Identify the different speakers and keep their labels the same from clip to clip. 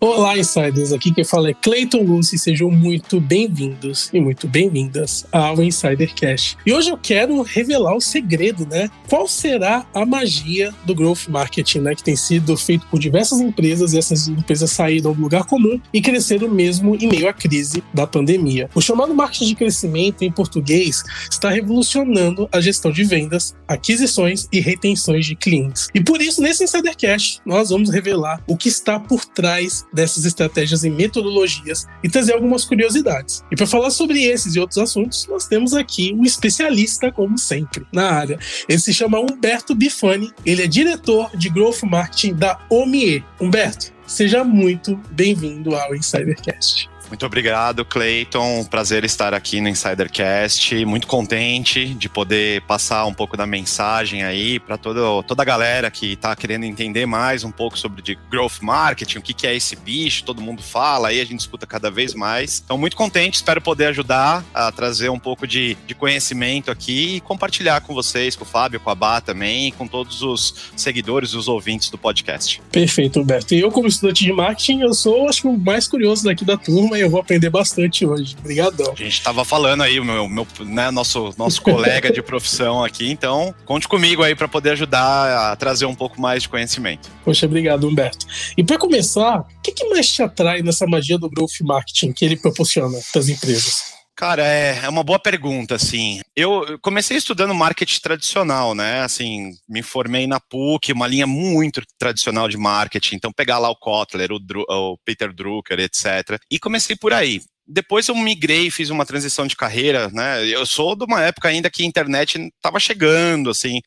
Speaker 1: Olá, insiders! Aqui quem fala é Clayton Lucy. Sejam muito bem-vindos e muito bem-vindas ao Insidercast. E hoje eu quero revelar o segredo, né? Qual será a magia do growth marketing, né? Que tem sido feito por diversas empresas e essas empresas saíram do lugar comum e cresceram mesmo em meio à crise da pandemia. O chamado marketing de crescimento em português está revolucionando a gestão de vendas, aquisições e retenções de clientes. E por isso, nesse Insidercast, nós vamos revelar o que está por trás dessas estratégias e metodologias e trazer algumas curiosidades. E para falar sobre esses e outros assuntos, nós temos aqui um especialista, como sempre, na área. Ele se chama Humberto Bifani, ele é diretor de Growth Marketing da OMIE. Humberto, seja muito bem-vindo ao Insidercast.
Speaker 2: Muito obrigado, Clayton. Prazer estar aqui no Insidercast. Muito contente de poder passar um pouco da mensagem aí para toda a galera que está querendo entender mais um pouco sobre de growth marketing, o que, que é esse bicho, todo mundo fala aí, a gente escuta cada vez mais. Então, muito contente, espero poder ajudar a trazer um pouco de, de conhecimento aqui e compartilhar com vocês, com o Fábio, com a Bá também, com todos os seguidores e os ouvintes do podcast.
Speaker 1: Perfeito, Humberto. E eu, como estudante de marketing, eu sou, acho que, o mais curioso daqui da turma eu vou aprender bastante hoje. Obrigadão.
Speaker 2: A gente estava falando aí, o meu, meu né, nosso, nosso colega de profissão aqui, então conte comigo aí para poder ajudar a trazer um pouco mais de conhecimento.
Speaker 1: Poxa, obrigado, Humberto. E para começar, o que, que mais te atrai nessa magia do growth marketing que ele proporciona para as empresas?
Speaker 2: Cara, é, é uma boa pergunta, assim. Eu comecei estudando marketing tradicional, né? Assim, me formei na PUC, uma linha muito tradicional de marketing. Então, pegar lá o Kotler, o, o Peter Drucker, etc. E comecei por aí depois eu migrei, fiz uma transição de carreira, né? Eu sou de uma época ainda que a internet estava chegando, assim,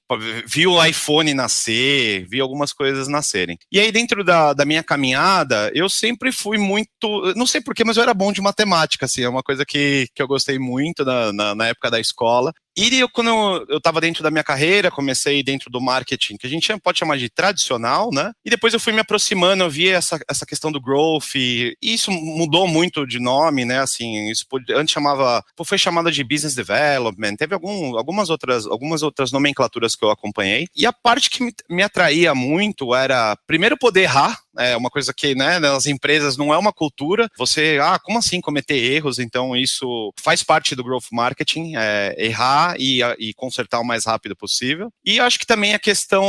Speaker 2: vi o iPhone nascer, vi algumas coisas nascerem. E aí, dentro da, da minha caminhada, eu sempre fui muito, não sei porquê, mas eu era bom de matemática, assim, é uma coisa que, que eu gostei muito na, na, na época da escola. E eu, quando eu estava dentro da minha carreira, comecei dentro do marketing, que a gente pode chamar de tradicional, né? E depois eu fui me aproximando, eu vi essa, essa questão do growth, e isso mudou muito de nome, né? Assim, isso antes chamava, foi chamada de business development, teve algum, algumas, outras, algumas outras nomenclaturas que eu acompanhei. E a parte que me, me atraía muito era, primeiro, poder errar, é uma coisa que, né, nas empresas não é uma cultura. Você, ah, como assim cometer erros? Então, isso faz parte do growth marketing, é, errar e, e consertar o mais rápido possível. E acho que também a questão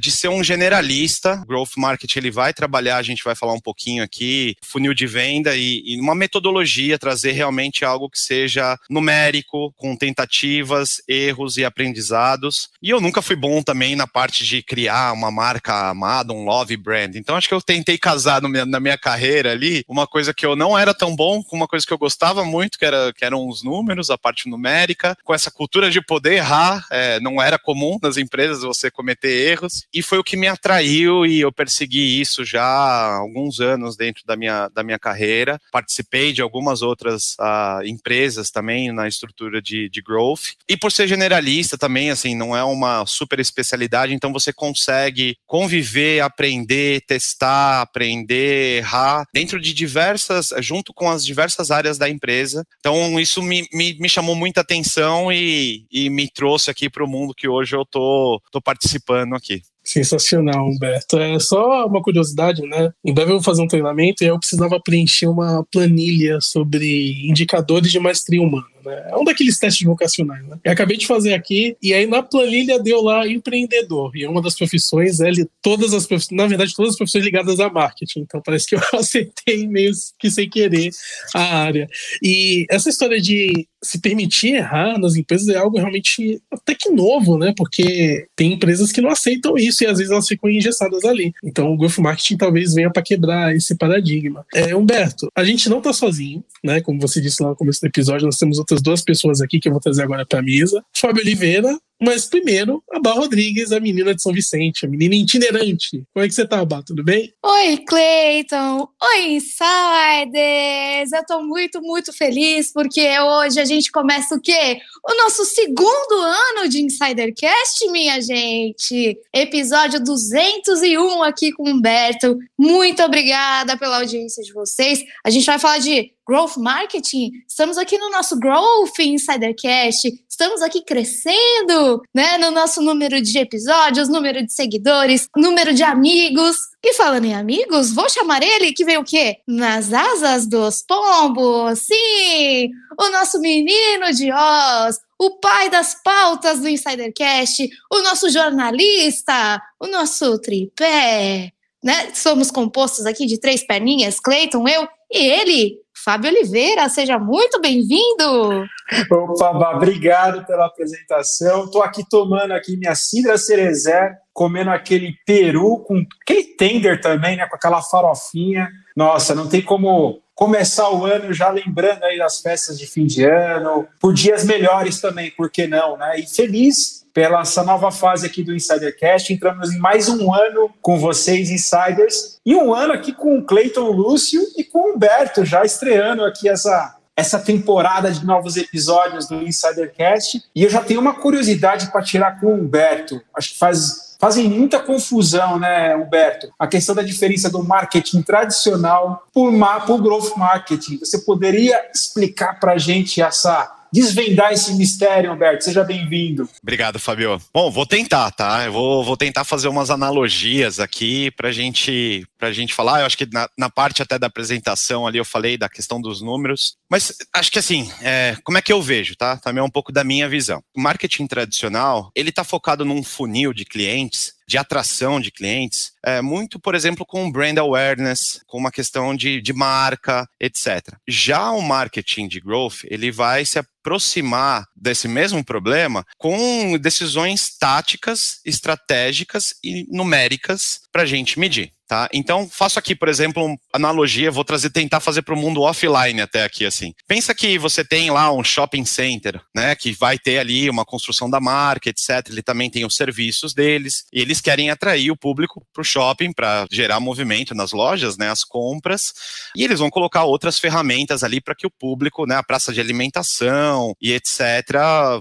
Speaker 2: de ser um generalista. Growth marketing, ele vai trabalhar, a gente vai falar um pouquinho aqui, funil de venda e, e uma metodologia, trazer realmente algo que seja numérico, com tentativas, erros e aprendizados. E eu nunca fui bom também na parte de criar uma marca amada, um love brand. Então, acho que eu tentei casar minha, na minha carreira ali uma coisa que eu não era tão bom com uma coisa que eu gostava muito, que, era, que eram os números, a parte numérica, com essa cultura de poder errar. É, não era comum nas empresas você cometer erros, e foi o que me atraiu e eu persegui isso já há alguns anos dentro da minha, da minha carreira. Participei de algumas outras uh, empresas também na estrutura de, de growth. E por ser generalista também, assim, não é uma super especialidade, então você consegue conviver, aprender, testar testar, aprender, errar, dentro de diversas, junto com as diversas áreas da empresa. Então, isso me, me, me chamou muita atenção e, e me trouxe aqui para o mundo que hoje eu tô, tô participando aqui.
Speaker 1: Sensacional, Humberto. É só uma curiosidade, né? Em breve eu vou fazer um treinamento e eu precisava preencher uma planilha sobre indicadores de maestria humana. Né? É um daqueles testes vocacionais, né? Eu acabei de fazer aqui, e aí na planilha deu lá empreendedor. E é uma das profissões, é, todas as profissões, na verdade, todas as profissões ligadas a marketing. Então parece que eu acertei meio que sem querer a área. E essa história de se permitir errar nas empresas é algo realmente até que novo, né? Porque tem empresas que não aceitam isso e às vezes elas ficam engessadas ali. Então o growth marketing talvez venha para quebrar esse paradigma. É, Humberto, a gente não tá sozinho, né? Como você disse lá no começo do episódio, nós temos outras duas pessoas aqui que eu vou trazer agora para a mesa. Fábio Oliveira, mas primeiro, a Bá Rodrigues, a menina de São Vicente, a menina itinerante. Como é que você tá, Bá? Tudo bem?
Speaker 3: Oi, Cleiton. Oi, Insiders. Eu tô muito, muito feliz porque hoje a gente começa o quê? O nosso segundo ano de Insidercast, minha gente. Episódio 201 aqui com o Humberto. Muito obrigada pela audiência de vocês. A gente vai falar de growth marketing. Estamos aqui no nosso Growth Insidercast estamos aqui crescendo, né? No nosso número de episódios, número de seguidores, número de amigos. E falando em amigos, vou chamar ele que veio o quê? Nas asas dos pombos. Sim! O nosso menino de Oz, o pai das pautas do Insidercast, o nosso jornalista, o nosso tripé. Né? Somos compostos aqui de três perninhas, Cleiton, eu e ele, Fábio Oliveira, seja muito bem-vindo.
Speaker 4: Opa, obrigado pela apresentação. Estou aqui tomando aqui minha cidra cerezé, comendo aquele peru com aquele tender também, né, com aquela farofinha. Nossa, não tem como começar o ano já lembrando aí das festas de fim de ano, por dias melhores também, por que não, né? E feliz pela essa nova fase aqui do Insidercast. Entramos em mais um ano com vocês, Insiders, e um ano aqui com o Cleiton Lúcio e com o Humberto, já estreando aqui essa, essa temporada de novos episódios do Insidercast. E eu já tenho uma curiosidade para tirar com o Humberto. Acho que faz fazem muita confusão, né, Humberto? A questão da diferença do marketing tradicional para o growth marketing. Você poderia explicar para a gente essa desvendar esse mistério, Humberto. Seja bem-vindo.
Speaker 2: Obrigado, Fabio. Bom, vou tentar, tá? Eu vou, vou tentar fazer umas analogias aqui para gente, a gente falar. Eu acho que na, na, parte até da apresentação ali eu falei da questão dos números, mas acho que assim, é, como é que eu vejo, tá? Também é um pouco da minha visão. O marketing tradicional, ele está focado num funil de clientes de atração de clientes, é, muito, por exemplo, com brand awareness, com uma questão de, de marca, etc. Já o marketing de growth, ele vai se aproximar desse mesmo problema com decisões táticas, estratégicas e numéricas para a gente medir. Tá? Então, faço aqui, por exemplo, uma analogia, vou trazer, tentar fazer para o mundo offline até aqui, assim. Pensa que você tem lá um shopping center, né, que vai ter ali uma construção da marca, etc. Ele também tem os serviços deles, e eles querem atrair o público para o shopping para gerar movimento nas lojas, né, as compras, e eles vão colocar outras ferramentas ali para que o público, né, a praça de alimentação e etc.,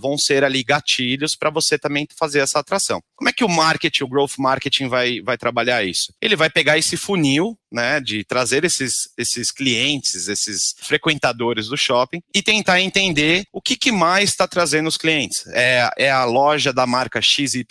Speaker 2: vão ser ali gatilhos para você também fazer essa atração. Como é que o marketing, o growth marketing vai, vai trabalhar isso? Ele vai pegar esse funil, né, de trazer esses, esses clientes, esses frequentadores do shopping e tentar entender o que, que mais está trazendo os clientes. É, é a loja da marca XYZ?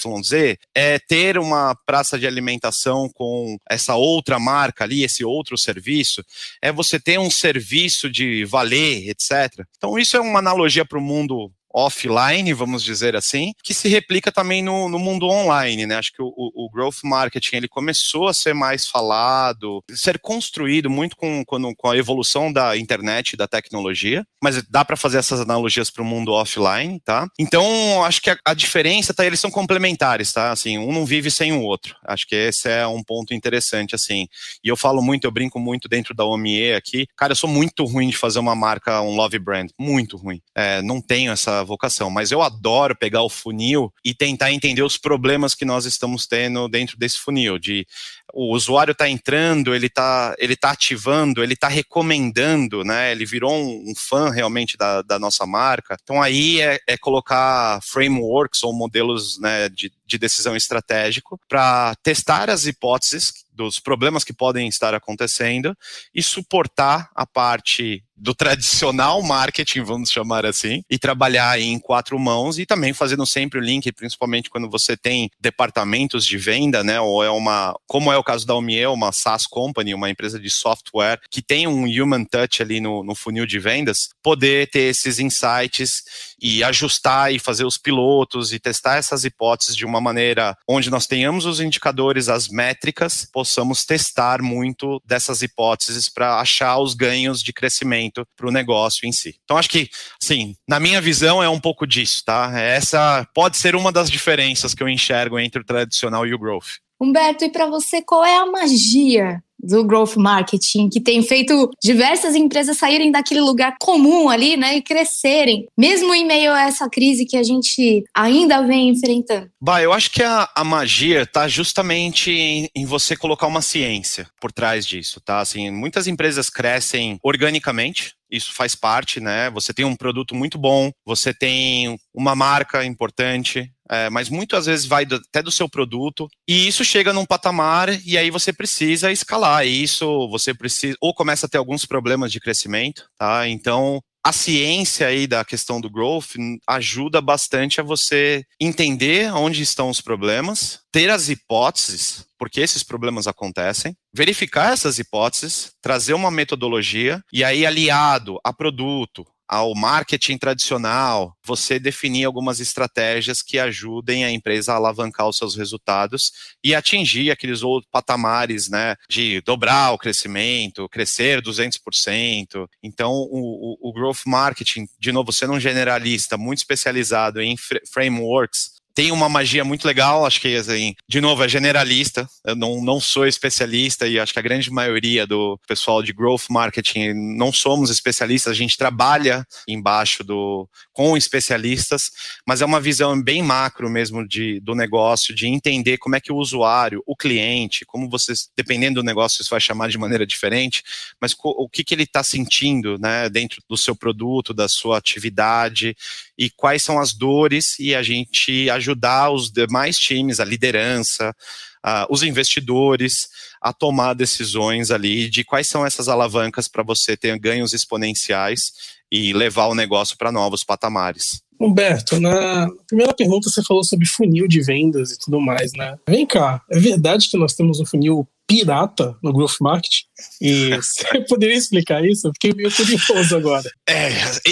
Speaker 2: É ter uma praça de alimentação com essa outra marca ali, esse outro serviço? É você ter um serviço de valer, etc. Então, isso é uma analogia para o mundo offline, vamos dizer assim, que se replica também no, no mundo online, né? Acho que o, o, growth marketing ele começou a ser mais falado, ser construído muito com, com, com a evolução da internet da tecnologia, mas dá para fazer essas analogias para o mundo offline, tá? Então, acho que a, a, diferença tá, eles são complementares, tá? Assim, um não vive sem o outro. Acho que esse é um ponto interessante, assim. E eu falo muito, eu brinco muito dentro da OME aqui. Cara, eu sou muito ruim de fazer uma marca, um love brand, muito ruim. É, não tenho essa vocação, mas eu adoro pegar o funil e tentar entender os problemas que nós estamos tendo dentro desse funil, de o usuário está entrando, ele está ele tá ativando, ele está recomendando, né? Ele virou um, um fã realmente da, da, nossa marca. Então aí é, é colocar frameworks ou modelos né, de, de decisão estratégico para testar as hipóteses dos problemas que podem estar acontecendo e suportar a parte do tradicional marketing, vamos chamar assim, e trabalhar em quatro mãos e também fazendo sempre o link, principalmente quando você tem departamentos de venda, né, ou é uma, como é o caso da Omie, uma SaaS company, uma empresa de software que tem um human touch ali no, no funil de vendas, poder ter esses insights e ajustar e fazer os pilotos e testar essas hipóteses de uma maneira onde nós tenhamos os indicadores, as métricas, possamos testar muito dessas hipóteses para achar os ganhos de crescimento para o negócio em si. Então, acho que, sim, na minha visão é um pouco disso, tá? Essa pode ser uma das diferenças que eu enxergo entre o tradicional e o growth.
Speaker 3: Humberto, e para você, qual é a magia do growth marketing, que tem feito diversas empresas saírem daquele lugar comum ali, né, e crescerem, mesmo em meio a essa crise que a gente ainda vem enfrentando?
Speaker 2: Bah, eu acho que a, a magia está justamente em, em, você colocar uma ciência por trás disso, tá? Assim, muitas empresas crescem organicamente, isso faz parte, né? Você tem um produto muito bom, você tem uma marca importante, é, mas muitas vezes vai do, até do seu produto e isso chega num patamar e aí você precisa escalar. E isso você precisa ou começa a ter alguns problemas de crescimento, tá? Então a ciência aí da questão do growth ajuda bastante a você entender onde estão os problemas, ter as hipóteses, porque esses problemas acontecem, verificar essas hipóteses, trazer uma metodologia e aí aliado a produto, ao marketing tradicional, você definir algumas estratégias que ajudem a empresa a alavancar os seus resultados e atingir aqueles outros patamares, né, de dobrar o crescimento, crescer 200%. Então, o, o, o growth marketing, de novo, sendo um generalista muito especializado em frameworks, tem uma magia muito legal, acho que, assim, de novo, é generalista, eu não, não sou especialista e acho que a grande maioria do pessoal de growth marketing não somos especialistas, a gente trabalha embaixo do, com especialistas, mas é uma visão bem macro mesmo de, do negócio, de entender como é que o usuário, o cliente, como vocês, dependendo do negócio, isso vai chamar de maneira diferente, mas o que, que ele está sentindo, né, dentro do seu produto, da sua atividade, e quais são as dores, e a gente ajuda ajudar os demais times, a liderança, os investidores a tomar decisões ali de quais são essas alavancas para você ter ganhos exponenciais e levar o negócio para novos patamares.
Speaker 1: Humberto, na primeira pergunta você falou sobre funil de vendas e tudo mais, né? Vem cá, é verdade que nós temos um funil pirata no Growth Market. E você poderia explicar isso? Eu fiquei meio curioso agora.
Speaker 2: É,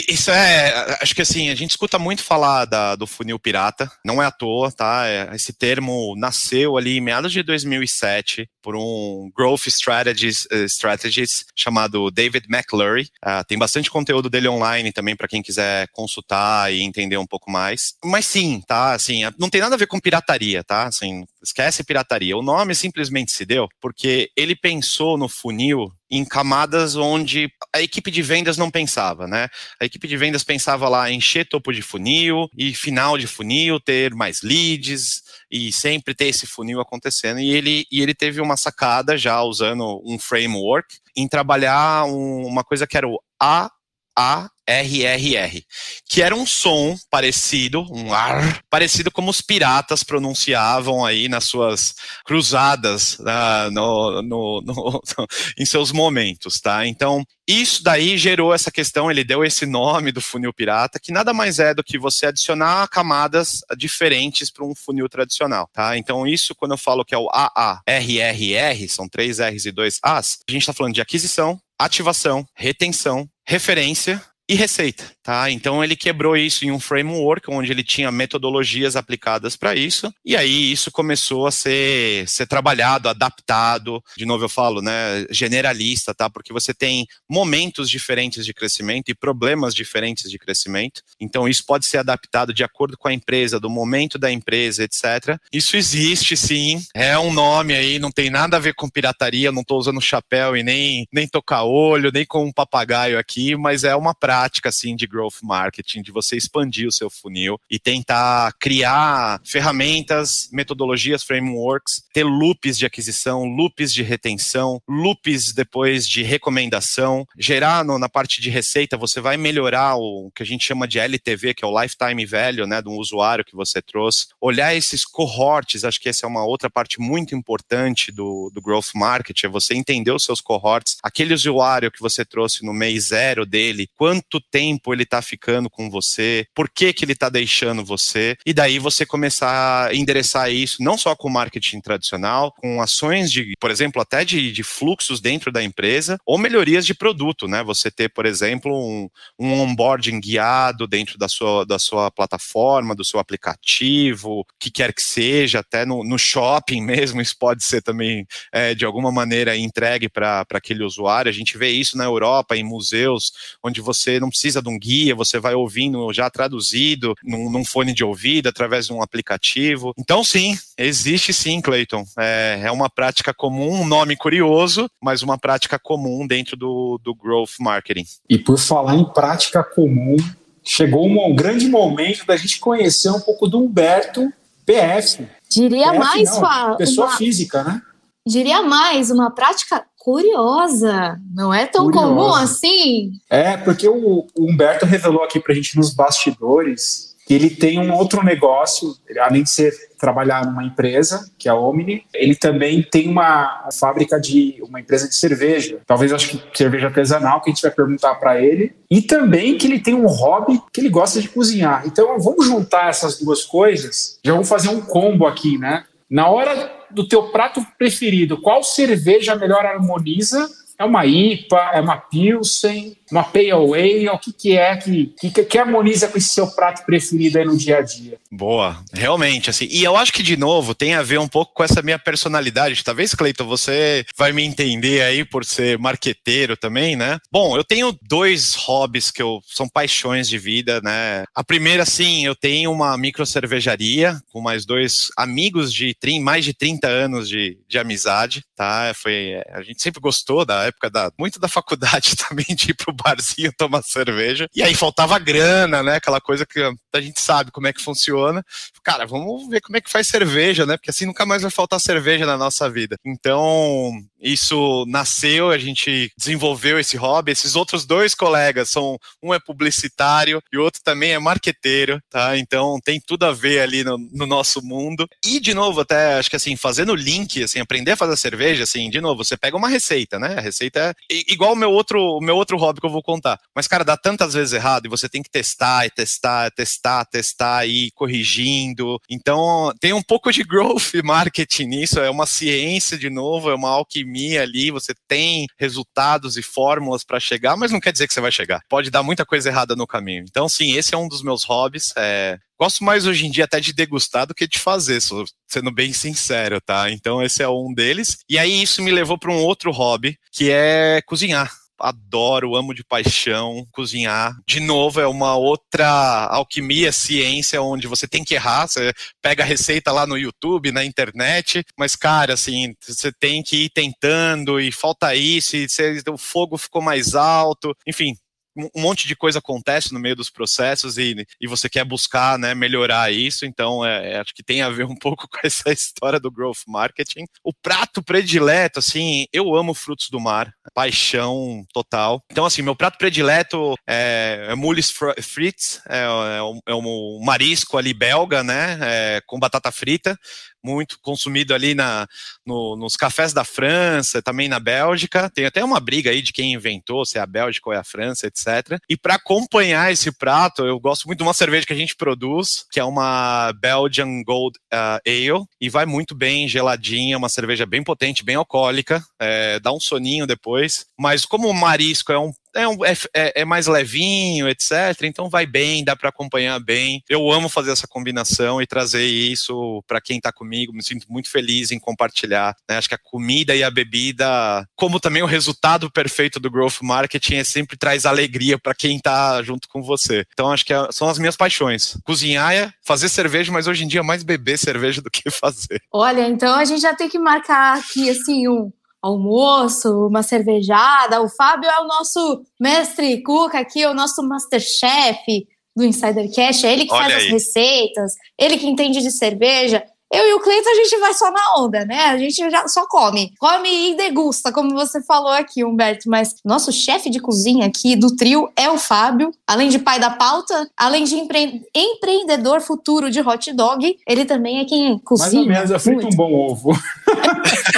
Speaker 2: isso é. Acho que assim, a gente escuta muito falar da, do funil pirata, não é à toa, tá? É, esse termo nasceu ali em meados de 2007 por um Growth Strategies, uh, strategist chamado David McLurry. Uh, tem bastante conteúdo dele online também para quem quiser consultar e entender um pouco mais. Mas sim, tá? Assim, não tem nada a ver com pirataria, tá? Assim, esquece pirataria. O nome simplesmente se deu porque ele pensou no funil em camadas onde a equipe de vendas não pensava, né? A equipe de vendas pensava lá encher topo de funil e final de funil, ter mais leads e sempre ter esse funil acontecendo. E ele, e ele teve uma sacada já usando um framework em trabalhar um, uma coisa que era o A A RRR, que era um som parecido, um ar, parecido como os piratas pronunciavam aí nas suas cruzadas uh, no, no, no, em seus momentos, tá? Então, isso daí gerou essa questão, ele deu esse nome do funil pirata, que nada mais é do que você adicionar camadas diferentes para um funil tradicional, tá? Então, isso, quando eu falo que é o AARRR, são três R's e dois A's, a gente está falando de aquisição, ativação, retenção, referência e receita, tá? Então ele quebrou isso em um framework onde ele tinha metodologias aplicadas para isso, e aí isso começou a ser, ser trabalhado, adaptado, de novo eu falo, né, generalista, tá? Porque você tem momentos diferentes de crescimento e problemas diferentes de crescimento, então isso pode ser adaptado de acordo com a empresa, do momento da empresa, etc. Isso existe sim, é um nome aí, não tem nada a ver com pirataria, não estou usando chapéu e nem, nem tocar olho, nem com um papagaio aqui, mas é uma prática assim de growth marketing, de você expandir o seu funil e tentar criar ferramentas, metodologias, frameworks, ter loops de aquisição, loops de retenção, loops depois de recomendação, gerar no, na parte de receita, você vai melhorar o que a gente chama de LTV, que é o lifetime value, né, do usuário que você trouxe, olhar esses cohorts, acho que essa é uma outra parte muito importante do, do growth marketing, é você entender os seus cohorts, aquele usuário que você trouxe no mês zero dele, quanto tempo ele está ficando com você, por que, que ele está deixando você, e daí você começar a endereçar isso não só com marketing tradicional, com ações de, por exemplo, até de, de fluxos dentro da empresa, ou melhorias de produto, né? Você ter, por exemplo, um, um onboarding guiado dentro da sua, da sua plataforma, do seu aplicativo, que quer que seja, até no, no shopping mesmo, isso pode ser também é, de alguma maneira entregue para aquele usuário. A gente vê isso na Europa, em museus, onde você não precisa de um guia, você vai ouvindo já traduzido num, num fone de ouvido, através de um aplicativo. Então, sim, existe sim, Clayton. É, é uma prática comum, um nome curioso, mas uma prática comum dentro do, do growth marketing.
Speaker 4: E por falar em prática comum, chegou um grande momento da gente conhecer um pouco do Humberto PF.
Speaker 3: Diria PF, mais,
Speaker 4: não, Pessoa uma... física, né?
Speaker 3: Diria mais, uma prática curiosa. Não é tão curiosa. comum assim?
Speaker 4: É, porque o, o Humberto revelou aqui pra gente nos bastidores ele tem um outro negócio, além de ser trabalhar numa empresa, que é a Omni, ele também tem uma fábrica de uma empresa de cerveja, talvez acho que cerveja artesanal, que a gente vai perguntar para ele, e também que ele tem um hobby que ele gosta de cozinhar. Então vamos juntar essas duas coisas. Já vamos fazer um combo aqui, né? Na hora do teu prato preferido, qual cerveja melhor harmoniza? É uma IPA, é uma Pilsen, uma Pale Ale, o que, que é que, que, que harmoniza com esse seu prato preferido aí no dia a dia?
Speaker 2: Boa, realmente, assim, e eu acho que, de novo, tem a ver um pouco com essa minha personalidade, talvez, Cleiton, você vai me entender aí por ser marqueteiro também, né? Bom, eu tenho dois hobbies que eu, são paixões de vida, né? A primeira, sim, eu tenho uma micro cervejaria com mais dois amigos de mais de 30 anos de, de amizade, tá? Foi, a gente sempre gostou da época da, muito da faculdade também, de ir pro barzinho tomar cerveja. E aí faltava grana, né? Aquela coisa que a gente sabe como é que funciona. Cara, vamos ver como é que faz cerveja, né? Porque assim nunca mais vai faltar cerveja na nossa vida. Então, isso nasceu, a gente desenvolveu esse hobby. Esses outros dois colegas são um é publicitário e o outro também é marqueteiro, tá? Então tem tudo a ver ali no, no nosso mundo. E de novo, até acho que assim, fazendo link, assim, aprender a fazer cerveja, assim, de novo, você pega uma receita, né? A receita é igual o meu outro, o meu outro hobby que eu vou contar. Mas, cara, dá tantas vezes errado e você tem que testar e testar, testar, testar e ir corrigindo. Então, tem um pouco de growth marketing nisso, é uma ciência de novo, é uma alquimia ali, você tem resultados e fórmulas para chegar, mas não quer dizer que você vai chegar. Pode dar muita coisa errada no caminho. Então, sim, esse é um dos meus hobbies. É, Gosto mais hoje em dia até de degustar do que de fazer, sendo bem sincero, tá? Então esse é um deles. E aí isso me levou para um outro hobby, que é cozinhar adoro, amo de paixão cozinhar. De novo, é uma outra alquimia, ciência, onde você tem que errar, você pega a receita lá no YouTube, na internet, mas, cara, assim, você tem que ir tentando e falta isso, e você, o fogo ficou mais alto, enfim, um monte de coisa acontece no meio dos processos e, e você quer buscar né, melhorar isso, então é, é, acho que tem a ver um pouco com essa história do growth marketing. O prato predileto, assim, eu amo frutos do mar, paixão total. Então, assim, meu prato predileto é, é mules frites, é, é, um, é um marisco ali belga, né, é, com batata frita, muito consumido ali na, no, nos cafés da França, também na Bélgica. Tem até uma briga aí de quem inventou, se é a Bélgica ou é a França, etc. E para acompanhar esse prato, eu gosto muito de uma cerveja que a gente produz, que é uma Belgian Gold uh, Ale, e vai muito bem geladinha, uma cerveja bem potente, bem alcoólica, é, dá um soninho depois. Mas como o marisco é um é, um, é, é, é, mais levinho, etc. Então vai bem, dá para acompanhar bem. Eu amo fazer essa combinação e trazer isso para quem está comigo. Me sinto muito feliz em compartilhar. Né? Acho que a comida e a bebida, como também o resultado perfeito do growth marketing, é sempre traz alegria para quem está junto com você. Então acho que é, são as minhas paixões. Cozinhar é fazer cerveja, mas hoje em dia mais beber cerveja do que fazer.
Speaker 3: Olha, então a gente já tem que marcar aqui assim um almoço, uma cervejada. O Fábio é o nosso mestre cuca aqui, é o nosso masterchef do Insider Cash. É ele que Olha faz aí. as receitas, ele que entende de cerveja. Eu e o Cleiton, a gente vai só na onda, né? A gente já só come. Come e degusta, como você falou aqui, Humberto. Mas nosso chefe de cozinha aqui do trio é o Fábio. Além de pai da pauta, além de empre... empreendedor futuro de hot dog, ele também é quem cozinha. Mais ou
Speaker 4: menos, eu frito um bom ovo.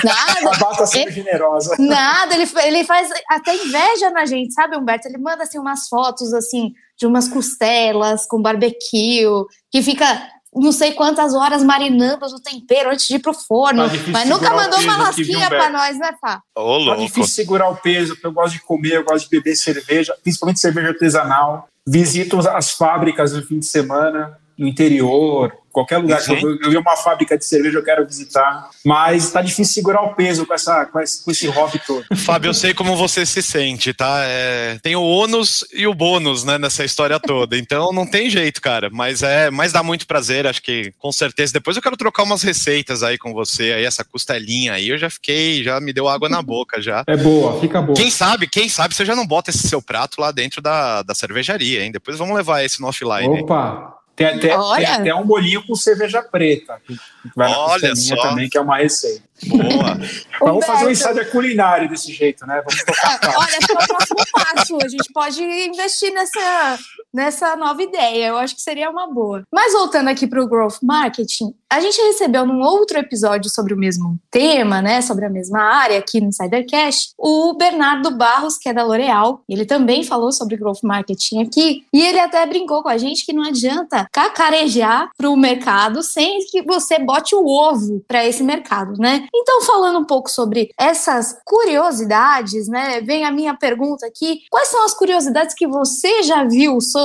Speaker 3: Nada.
Speaker 4: A bata sempre generosa.
Speaker 3: Nada, ele, ele faz até inveja na gente, sabe, Humberto? Ele manda, assim, umas fotos, assim, de umas costelas com barbecue, que fica não sei quantas horas marinando o tempero antes de ir pro forno. Tá mas nunca mandou uma lasquinha para nós, né, Fá?
Speaker 4: Ô, tá difícil segurar o peso, porque eu gosto de comer, eu gosto de beber cerveja, principalmente cerveja artesanal. Visito as fábricas no fim de semana, no interior, Qualquer lugar que eu, eu ver uma fábrica de cerveja, eu quero visitar. Mas está difícil segurar o peso com, essa, com, esse, com esse hobby todo.
Speaker 2: Fábio, eu sei como você se sente, tá? É, tem o ônus e o bônus, né, nessa história toda. Então não tem jeito, cara. Mas é, mas dá muito prazer, acho que com certeza. Depois eu quero trocar umas receitas aí com você, aí essa costelinha aí, eu já fiquei, já me deu água na boca já.
Speaker 4: É boa, fica boa.
Speaker 2: Quem sabe, quem sabe você já não bota esse seu prato lá dentro da, da cervejaria, hein? Depois vamos levar esse no offline.
Speaker 4: Opa! Tem até, tem até um bolinho com cerveja preta. Que vai
Speaker 2: Olha só.
Speaker 4: também, que é uma receita.
Speaker 2: Boa.
Speaker 4: Vamos fazer um ensaio culinário desse jeito, né? Vamos
Speaker 3: tocar Olha, é o próximo passo. A gente pode investir nessa, nessa nova ideia. Eu acho que seria uma boa. Mas voltando aqui para o growth marketing, a gente recebeu num outro episódio sobre o mesmo tema, né, sobre a mesma área aqui no Insidercast, o Bernardo Barros, que é da L'Oréal. Ele também falou sobre growth marketing aqui e ele até brincou com a gente que não adianta cacarejar para o mercado sem que você bote o ovo para esse mercado, né? Então, falando um pouco sobre essas curiosidades, né, vem a minha pergunta aqui: quais são as curiosidades que você já viu sobre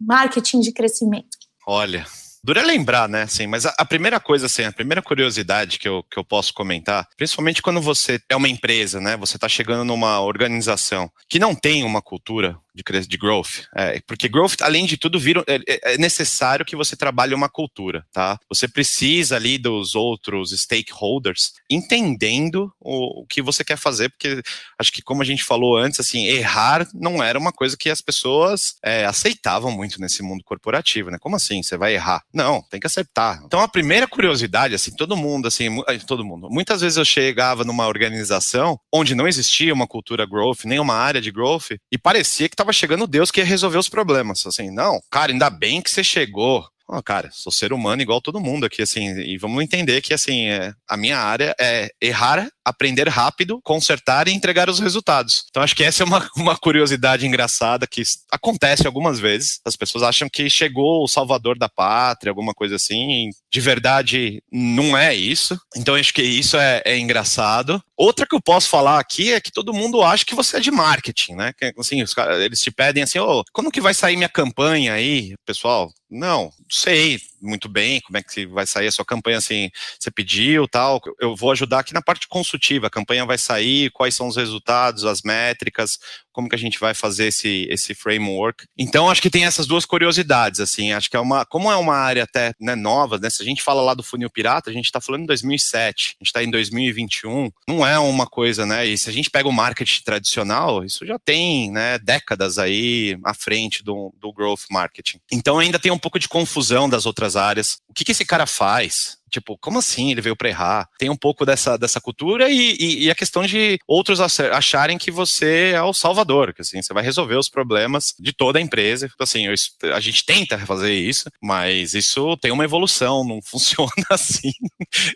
Speaker 3: marketing de crescimento?
Speaker 2: Olha, Dura lembrar, né? Assim, mas a, a, primeira coisa, assim, a primeira curiosidade que eu, que eu posso comentar, principalmente quando você é uma empresa, né? Você está chegando numa organização que não tem uma cultura de, de growth. É, porque growth, além de tudo, vira, é, é, é, necessário que você trabalhe uma cultura, tá? Você precisa ali dos outros stakeholders entendendo o, o, que você quer fazer, porque acho que como a gente falou antes, assim, errar não era uma coisa que as pessoas é, aceitavam muito nesse mundo corporativo, né? Como assim? Você vai errar? Não, tem que acertar. Então a primeira curiosidade, assim, todo mundo, assim, todo mundo. Muitas vezes eu chegava numa organização onde não existia uma cultura growth, nem uma área de growth, e parecia que estava chegando Deus que ia resolver os problemas. Assim, não, cara, ainda bem que você chegou. Oh, cara, sou ser humano igual todo mundo aqui, assim, e vamos entender que, assim, é, a minha área é errar, aprender rápido, consertar e entregar os resultados. Então, acho que essa é uma, uma curiosidade engraçada que acontece algumas vezes. As pessoas acham que chegou o salvador da pátria, alguma coisa assim, de verdade não é isso. Então, acho que isso é, é engraçado. Outra que eu posso falar aqui é que todo mundo acha que você é de marketing, né? Que, assim, os, eles te pedem assim, ô, oh, que vai sair minha campanha aí, pessoal? Não, sei muito bem como é que vai sair a sua campanha, assim, você pediu, tal, eu vou ajudar aqui na parte consultiva, a campanha vai sair, quais são os resultados, as métricas, como que a gente vai fazer esse, esse framework. Então, acho que tem essas duas curiosidades, assim, acho que é uma, como é uma área até né, nova, né, se a gente fala lá do funil pirata, a gente está falando em 2007, a gente está em 2021, não é uma coisa, né, e se a gente pega o marketing tradicional, isso já tem, né, décadas aí à frente do, do growth marketing. Então, ainda tem um pouco de confusão das outras áreas. O que, que esse cara faz? Tipo, como assim ele veio para errar? Tem um pouco dessa, dessa cultura e, e, e, a questão de outros acharem que você é o salvador, que assim, você vai resolver os problemas de toda a empresa. Assim, eu, a gente tenta fazer isso, mas isso tem uma evolução, não funciona assim.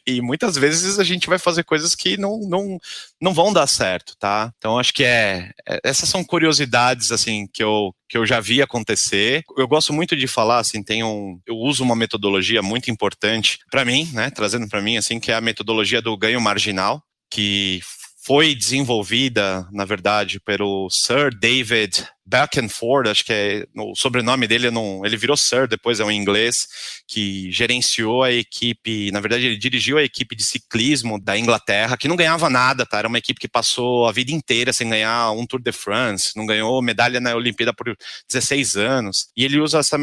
Speaker 2: E muitas vezes a gente vai fazer coisas que não, não, não vão dar certo, tá? Então, acho que é, é essas são curiosidades, assim, que eu, que eu já vi acontecer. Eu gosto muito de falar, assim, tem um, eu uso uma metodologia muito importante para mim, né, trazendo para mim, assim, que é a metodologia do ganho marginal, que foi desenvolvida, na verdade, pelo Sir David Beckenford, acho que é o sobrenome dele, não, ele virou Sir, depois é um inglês, que gerenciou a equipe, na verdade ele dirigiu a equipe de ciclismo da Inglaterra, que não ganhava nada, tá? Era uma equipe que passou a vida inteira sem ganhar um Tour de France, não ganhou medalha na Olimpíada por 16 anos. E ele usa essa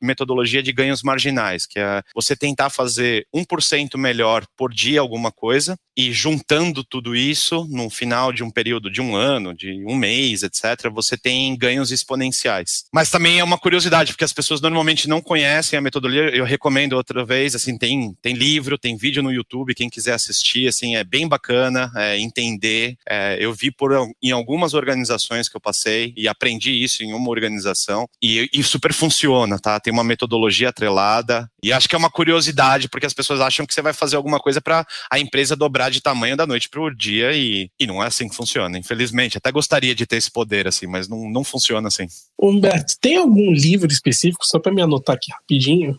Speaker 2: metodologia de ganhos marginais, que é você tentar fazer 1% melhor por dia alguma coisa, e juntando tudo isso, no final de um período de um ano, de um mês, etc., você tem ganhos exponenciais. Mas também é uma curiosidade, porque as pessoas normalmente não conhecem a metodologia. Eu recomendo outra vez, assim, tem, tem livro, tem vídeo no YouTube, quem quiser assistir, assim, é bem bacana é, entender. É, eu vi por, em algumas organizações que eu passei e aprendi isso em uma organização e, e super funciona, tá? Tem uma metodologia atrelada e acho que é uma curiosidade, porque as pessoas acham que você vai fazer alguma coisa para a empresa dobrar de tamanho da noite para o dia e, e não é assim que funciona, infelizmente. Até gostaria de ter esse poder, assim, mas não, não funciona assim.
Speaker 1: Humberto, tem algum livro específico, só para me anotar aqui rapidinho,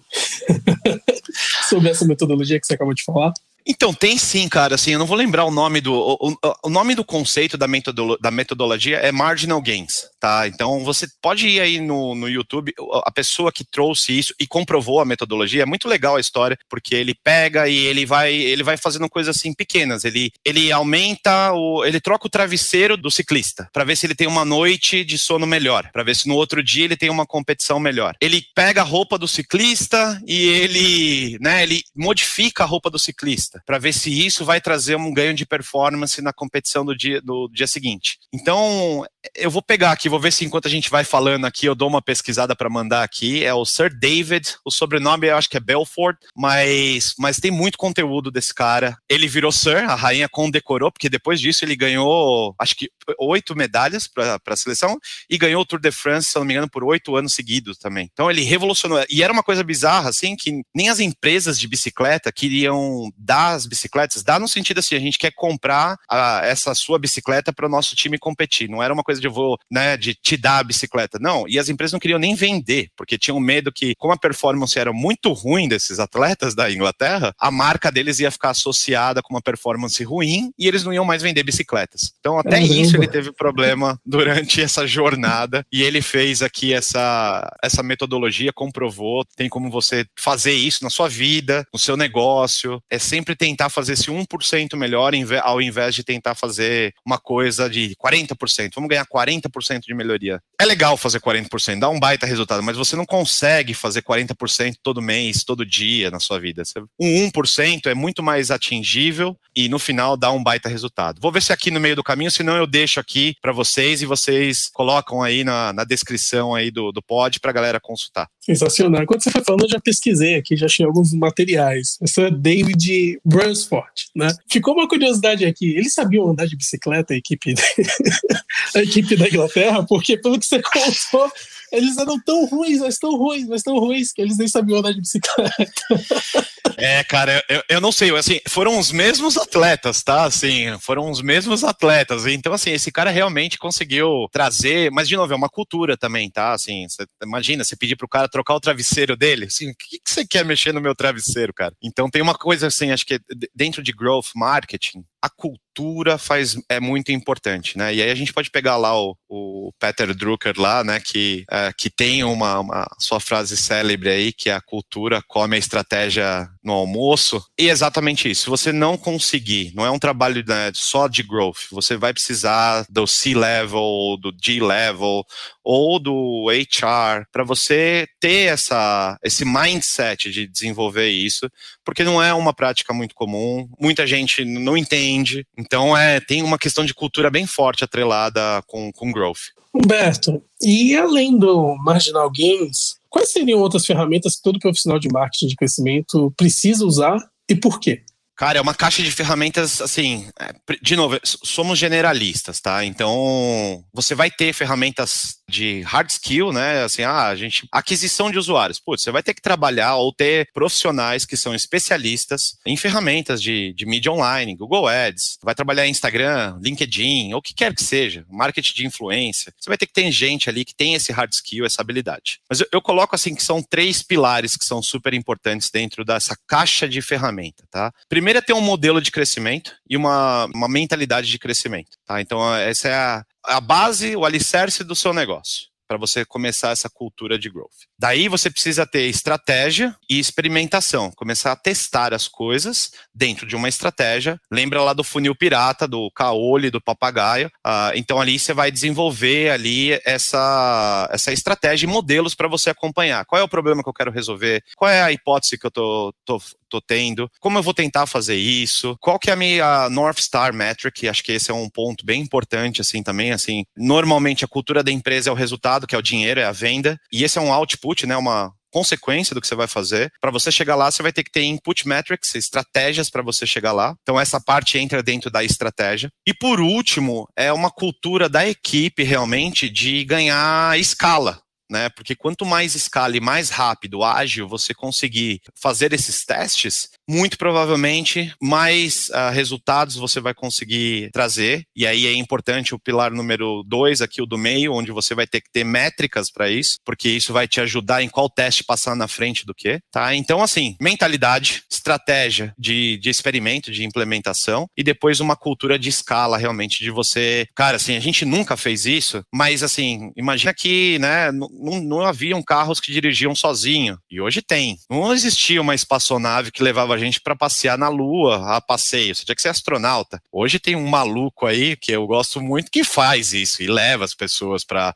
Speaker 1: sobre essa metodologia que você acabou de falar?
Speaker 2: Então, tem sim, cara. Assim, eu não vou lembrar o nome do. O, o nome do conceito da, metodolo, da metodologia é Marginal Gains, tá? Então, você pode ir aí no, no YouTube. A pessoa que trouxe isso e comprovou a metodologia, é muito legal a história, porque ele pega e ele vai, ele vai fazendo coisas assim pequenas. Ele, ele aumenta, o, ele troca o travesseiro do ciclista, para ver se ele tem uma noite de sono melhor, para ver se no outro dia ele tem uma competição melhor. Ele pega a roupa do ciclista e ele, né, ele modifica a roupa do ciclista para ver se isso vai trazer um ganho de performance na competição do dia, do dia seguinte. Então, eu vou pegar aqui, vou ver se enquanto a gente vai falando aqui, eu dou uma pesquisada para mandar aqui. É o Sir David, o sobrenome eu acho que é Belford, mas, mas tem muito conteúdo desse cara. Ele virou Sir, a rainha condecorou, porque depois disso ele ganhou, acho que oito medalhas para a seleção e ganhou o Tour de France, se não me engano, por oito anos seguidos também. Então ele revolucionou. E era uma coisa bizarra, assim, que nem as empresas de bicicleta queriam dar as bicicletas, dar no sentido assim, a gente quer comprar a, essa sua bicicleta para o nosso time competir. Não era uma coisa de vou, né, de te dar a bicicleta. Não, e as empresas não queriam nem vender, porque tinham medo que, como a performance era muito ruim desses atletas da Inglaterra, a marca deles ia ficar associada com uma performance ruim e eles não iam mais vender bicicletas. Então, até isso ele teve problema durante essa jornada e ele fez aqui essa, essa metodologia, comprovou, tem como você fazer isso na sua vida, no seu negócio, é sempre tentar fazer esse 1% melhor ao invés de tentar fazer uma coisa de 40%. Vamos ganhar 40% de melhoria. É legal fazer 40%, dá um baita resultado, mas você não consegue fazer 40% todo mês, todo dia na sua vida. Um 1% é muito mais atingível e no final dá um baita resultado. Vou ver se aqui no meio do caminho, senão eu deixo aqui para vocês e vocês colocam aí na, na descrição aí do, do pod para galera consultar.
Speaker 1: Sensacional. Enquanto você foi falando, eu já pesquisei aqui, já achei alguns materiais. Esse é David Bransford, né? Ficou uma curiosidade aqui. Eles sabiam andar de bicicleta, a equipe, a equipe da Inglaterra? Porque pelo que você contou, eles eram tão ruins, mas tão ruins, mas tão ruins, que eles nem sabiam andar de bicicleta.
Speaker 2: É, cara, eu, eu não sei, assim, foram os mesmos atletas, tá? Assim, foram os mesmos atletas. Então, assim, esse cara realmente conseguiu trazer, mas de novo, é uma cultura também, tá? Assim, você imagina, você pedir pro cara trocar o travesseiro dele, assim, o que, que você quer mexer no meu travesseiro, cara? Então tem uma coisa assim, acho que dentro de growth marketing, a cultura faz é muito importante, né? E aí a gente pode pegar lá o, o Peter Drucker lá, né? Que, é, que tem uma, uma, sua frase célebre aí, que é a cultura come a estratégia no almoço. E exatamente isso. Se você não conseguir, não é um trabalho né, só de growth, você vai precisar do C-level, do G-level ou do HR para você ter essa, esse mindset de desenvolver isso, porque não é uma prática muito comum. Muita gente não entende. Então é, tem uma questão de cultura bem forte atrelada com, com growth.
Speaker 1: Humberto, e além do Marginal Games, quais seriam outras ferramentas que todo profissional de marketing de crescimento precisa usar e por quê?
Speaker 2: Cara, é uma caixa de ferramentas, assim, é, de novo, somos generalistas, tá? Então, você vai ter ferramentas de hard skill, né? Assim, ah, a gente. Aquisição de usuários. Putz, você vai ter que trabalhar ou ter profissionais que são especialistas em ferramentas de, de mídia online, Google Ads, vai trabalhar em Instagram, LinkedIn, ou o que quer que seja, marketing de influência. Você vai ter que ter gente ali que tem esse hard skill, essa habilidade. Mas eu, eu coloco assim que são três pilares que são super importantes dentro dessa caixa de ferramenta, tá? Primeiro é ter um modelo de crescimento e uma, uma mentalidade de crescimento, tá? Então, essa é a, a base, o alicerce do seu negócio para você começar essa cultura de growth. Daí você precisa ter estratégia e experimentação, começar a testar as coisas dentro de uma estratégia. Lembra lá do funil pirata, do caole, do papagaio. Uh, então ali você vai desenvolver ali essa, essa estratégia e modelos para você acompanhar. Qual é o problema que eu quero resolver? Qual é a hipótese que eu tô, tô, tô tendo? Como eu vou tentar fazer isso? Qual que é a minha North Star Metric? Acho que esse é um ponto bem importante assim também. Assim, normalmente a cultura da empresa é o resultado, que é o dinheiro, é a venda, e esse é um output né, uma consequência do que você vai fazer. Para você chegar lá, você vai ter que ter input metrics, estratégias para você chegar lá. Então essa parte entra dentro da estratégia. E por último, é uma cultura da equipe realmente de ganhar escala né? Porque quanto mais escala e mais rápido, ágil você conseguir fazer esses testes, muito provavelmente mais uh, resultados você vai conseguir trazer. E aí é importante o pilar número dois, aqui o do meio, onde você vai ter que ter métricas para isso, porque isso vai te ajudar em qual teste passar na frente do que, tá? Então, assim, mentalidade, estratégia de, de experimento, de implementação e depois uma cultura de escala realmente de você, cara, assim, a gente nunca fez isso, mas assim, imagina que, né, não, não haviam carros que dirigiam sozinho. E hoje tem. Não existia uma espaçonave que levava levava a gente para passear na Lua, a passeio. Você tinha que ser astronauta. Hoje tem um maluco aí, que eu gosto muito, que faz isso e leva as pessoas para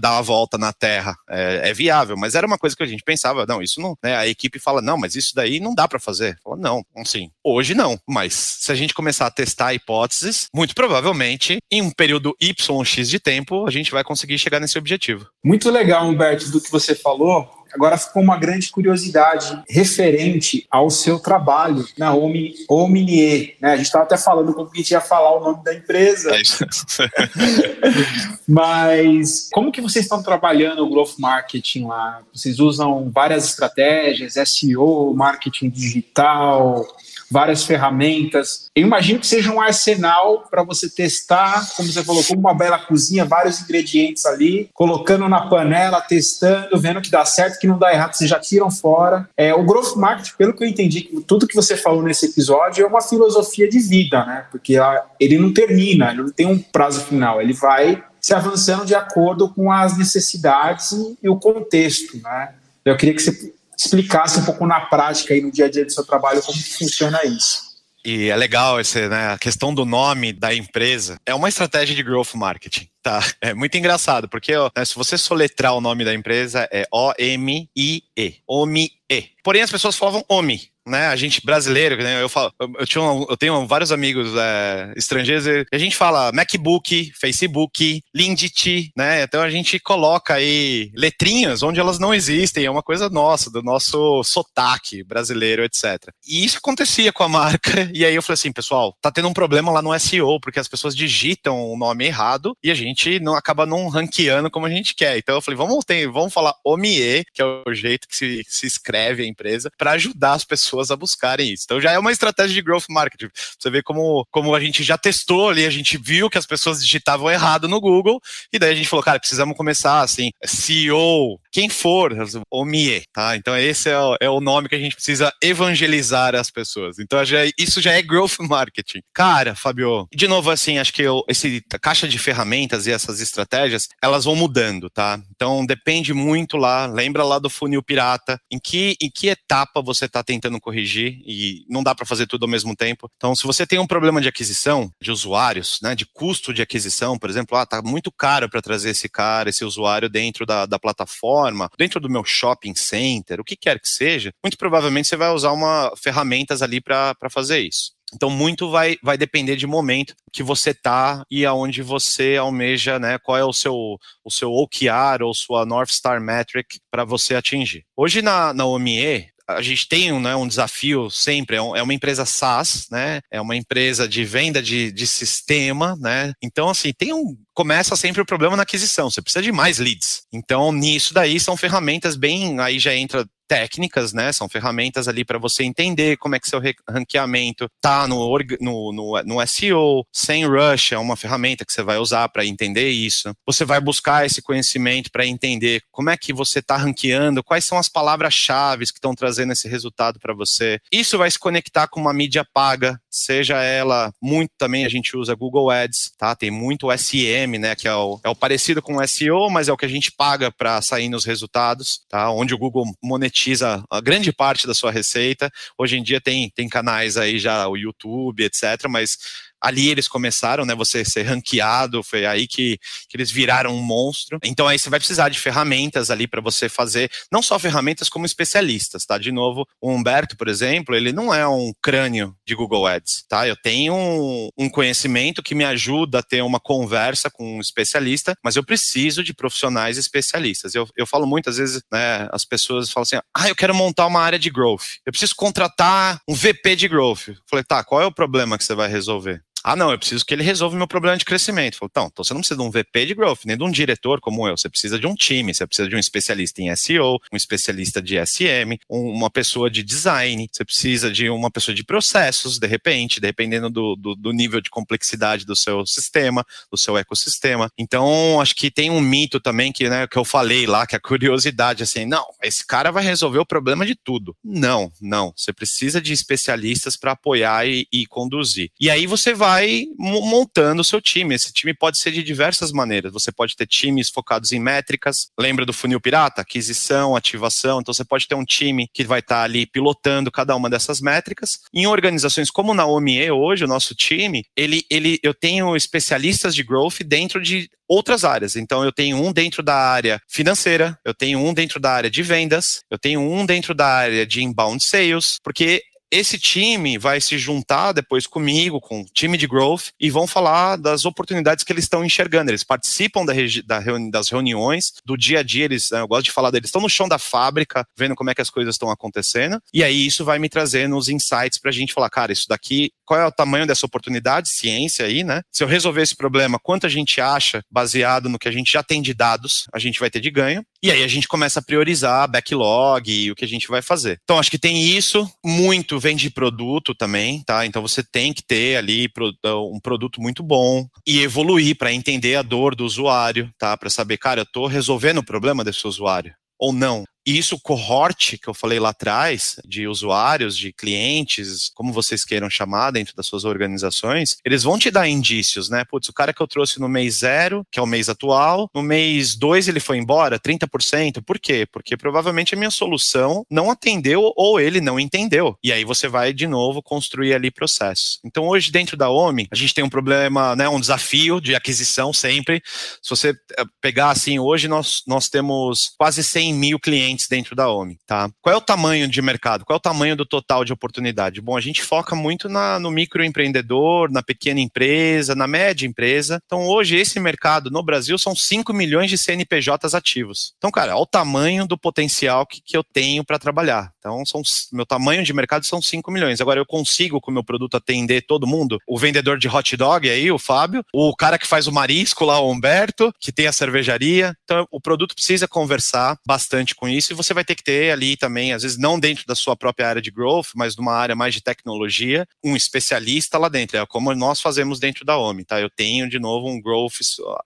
Speaker 2: dar uma volta na Terra. É, é, viável, mas era uma coisa que a gente pensava, não, isso não. Né, a equipe fala, não, mas isso daí não dá para fazer. Fala, não, assim, hoje não. Mas se a gente começar a testar hipóteses, muito provavelmente, em um período YX de tempo, a gente vai conseguir chegar nesse objetivo.
Speaker 4: Muito legal, Humberto, do que você falou. Agora ficou uma grande curiosidade referente ao seu trabalho na Omnie. Né? A gente estava até falando como que a gente ia falar o nome da empresa. É. Mas como que vocês estão trabalhando o growth marketing lá? Vocês usam várias estratégias, SEO, marketing digital, várias ferramentas. Eu imagino que seja um arsenal para você testar, como você falou, como uma bela cozinha, vários ingredientes ali, colocando na panela, testando, vendo que dá certo, que não dá errado, vocês já tiram fora. É, o growth marketing, pelo que eu entendi, tudo que você falou nesse episódio é uma filosofia de vida, né? Porque ele não termina, ele não tem um prazo final, ele vai se avançando de acordo com as necessidades e o contexto, né? Eu queria que você explicasse um pouco na prática e no dia a dia do seu trabalho como funciona isso.
Speaker 2: E é legal esse, né, a questão do nome da empresa. É uma estratégia de growth marketing. Tá, é muito engraçado, porque né, se você soletrar o nome da empresa, é O-M-I-E. OMI-E. Porém, as pessoas falavam OMI né, a gente brasileiro, né, eu falo, eu, tinha um, eu tenho vários amigos é, estrangeiros e a gente fala MacBook, Facebook, Lindit, né, então a gente coloca aí letrinhas onde elas não existem, é uma coisa nossa, do nosso sotaque brasileiro, etc. E isso acontecia com a marca, e aí eu falei assim, pessoal, tá tendo um problema lá no SEO, porque as pessoas digitam o nome errado e a gente não acaba não ranqueando como a gente quer. Então eu falei, vamos ter, vamos falar OMIE, que é o jeito que se, se escreve a empresa, para ajudar as pessoas pessoas a buscarem isso. Então já é uma estratégia de growth marketing. Você vê como, como a gente já testou ali, a gente viu que as pessoas digitavam errado no Google, e daí a gente falou, cara, precisamos começar assim, CEO, quem for, o MIE, tá? Então esse é o, é o nome que a gente precisa evangelizar as pessoas. Então já, isso já é growth marketing. Cara, Fabio, de novo assim, acho que eu, esse caixa de ferramentas e essas estratégias, elas vão mudando, tá? Então depende muito lá, lembra lá do funil pirata, em que, em que etapa você está tentando corrigir e não dá para fazer tudo ao mesmo tempo. Então, se você tem um problema de aquisição de usuários, né, de custo de aquisição, por exemplo, ah, tá muito caro para trazer esse cara, esse usuário dentro da, da plataforma, dentro do meu shopping center, o que quer que seja, muito provavelmente você vai usar uma ferramentas ali para fazer isso. Então, muito vai, vai depender de momento que você tá e aonde você almeja, né? Qual é o seu, o seu OKR ou sua North Star Metric para você atingir. Hoje na, na OME, a gente tem né, um desafio sempre, é, um, é, uma empresa SaaS, né? É uma empresa de venda de, de sistema, né? Então, assim, tem um. Começa sempre o problema na aquisição, você precisa de mais leads. Então, nisso daí são ferramentas bem. Aí já entra técnicas, né? São ferramentas ali para você entender como é que seu ranqueamento tá no, no, no, no SEO. Sem Rush é uma ferramenta que você vai usar para entender isso. Você vai buscar esse conhecimento para entender como é que você está ranqueando, quais são as palavras-chave que estão trazendo esse resultado para você. Isso vai se conectar com uma mídia paga, seja ela muito também a gente usa Google Ads, tá? Tem muito SEM, né? Que é o, é o parecido com o SEO, mas é o que a gente paga para sair nos resultados, tá? Onde o Google monetiza monetiza a grande parte da sua receita. Hoje em dia tem, tem canais aí já, o YouTube, etc., mas ali eles começaram, né? Você ser ranqueado, foi aí que, que eles viraram um monstro. Então aí você vai precisar de ferramentas ali para você fazer, não só ferramentas como especialistas, tá? De novo, o Humberto, por exemplo, ele não é um crânio de Google Ads, tá? Eu tenho um, um conhecimento que me ajuda a ter uma conversa com um especialista, mas eu preciso de profissionais especialistas. Eu, eu falo muitas vezes, né? As pessoas falam assim: ah, eu quero montar uma área de growth. Eu preciso contratar um VP de growth. Eu falei, tá, qual é o problema que você vai resolver? Ah, não, eu preciso que ele resolva o meu problema de crescimento. Então, então você não precisa de um VP de growth, nem de um diretor como eu. Você precisa de um time, você precisa de um especialista em SEO, um especialista de SM, uma pessoa de design, você precisa de uma pessoa de processos, de repente, dependendo do, do, do nível de complexidade do seu sistema, do seu ecossistema. Então, acho que tem um mito também que, né, que eu falei lá, que é a curiosidade, assim, não, esse cara vai resolver o problema de tudo. Não, não. Você precisa de especialistas para apoiar e, e conduzir. E aí você vai vai montando o seu time. Esse time pode ser de diversas maneiras. Você pode ter times focados em métricas. Lembra do funil pirata? Aquisição, ativação. Então você pode ter um time que vai estar tá ali pilotando cada uma dessas métricas. Em organizações como na OME hoje, o nosso time, ele, ele, eu tenho especialistas de growth dentro de outras áreas. Então, eu tenho um dentro da área financeira, eu tenho um dentro da área de vendas, eu tenho um dentro da área de inbound sales, porque esse time vai se juntar depois comigo, com o time de growth, e vão falar das oportunidades que eles estão enxergando. Eles participam da da reuni das reuniões, do dia a dia, eles, né, eu gosto de falar deles, estão no chão da fábrica, vendo como é que as coisas estão acontecendo, e aí isso vai me trazer nos insights para a gente falar, cara, isso daqui, qual é o tamanho dessa oportunidade, ciência aí, né? Se eu resolver esse problema, quanto a gente acha, baseado no que a gente já tem de dados, a gente vai ter de ganho, e aí a gente começa a priorizar backlog e o que a gente vai fazer. Então, acho que tem isso, muito vende produto também, tá? Então você tem que ter ali um produto muito bom e evoluir para entender a dor do usuário, tá? Para saber, cara, eu estou resolvendo o problema desse usuário ou não. E isso, cohort que eu falei lá atrás, de usuários, de clientes, como vocês queiram chamar dentro das suas organizações, eles vão te dar indícios, né? Putz, o cara que eu trouxe no mês zero, que é o mês atual, no mês dois ele foi embora, 30%. Por quê? Porque provavelmente a minha solução não atendeu ou ele não entendeu. E aí você vai de novo construir ali processos. Então hoje dentro da OMI, a gente tem um problema, né, um desafio de aquisição sempre. Se você eh, pegar assim, hoje nós, nós temos quase 100 mil clientes clientes dentro da OMI, tá? Qual é o tamanho de mercado? Qual é o tamanho do total de oportunidade? Bom, a gente foca muito na, no microempreendedor, na pequena empresa, na média empresa. Então, hoje, esse mercado no Brasil são 5 milhões de CNPJs ativos. Então, cara, olha o tamanho do potencial que, que eu tenho para trabalhar. Então, são, meu tamanho de mercado são 5 milhões. Agora, eu consigo, com o meu produto, atender todo mundo? O vendedor de hot dog aí, o Fábio, o cara que faz o marisco lá, o Humberto, que tem a cervejaria. Então, o produto precisa conversar bastante com isso e você vai ter que ter ali também, às vezes não dentro da sua própria área de growth, mas numa área mais de tecnologia, um especialista lá dentro. É como nós fazemos dentro da OMI, tá? Eu tenho, de novo, um growth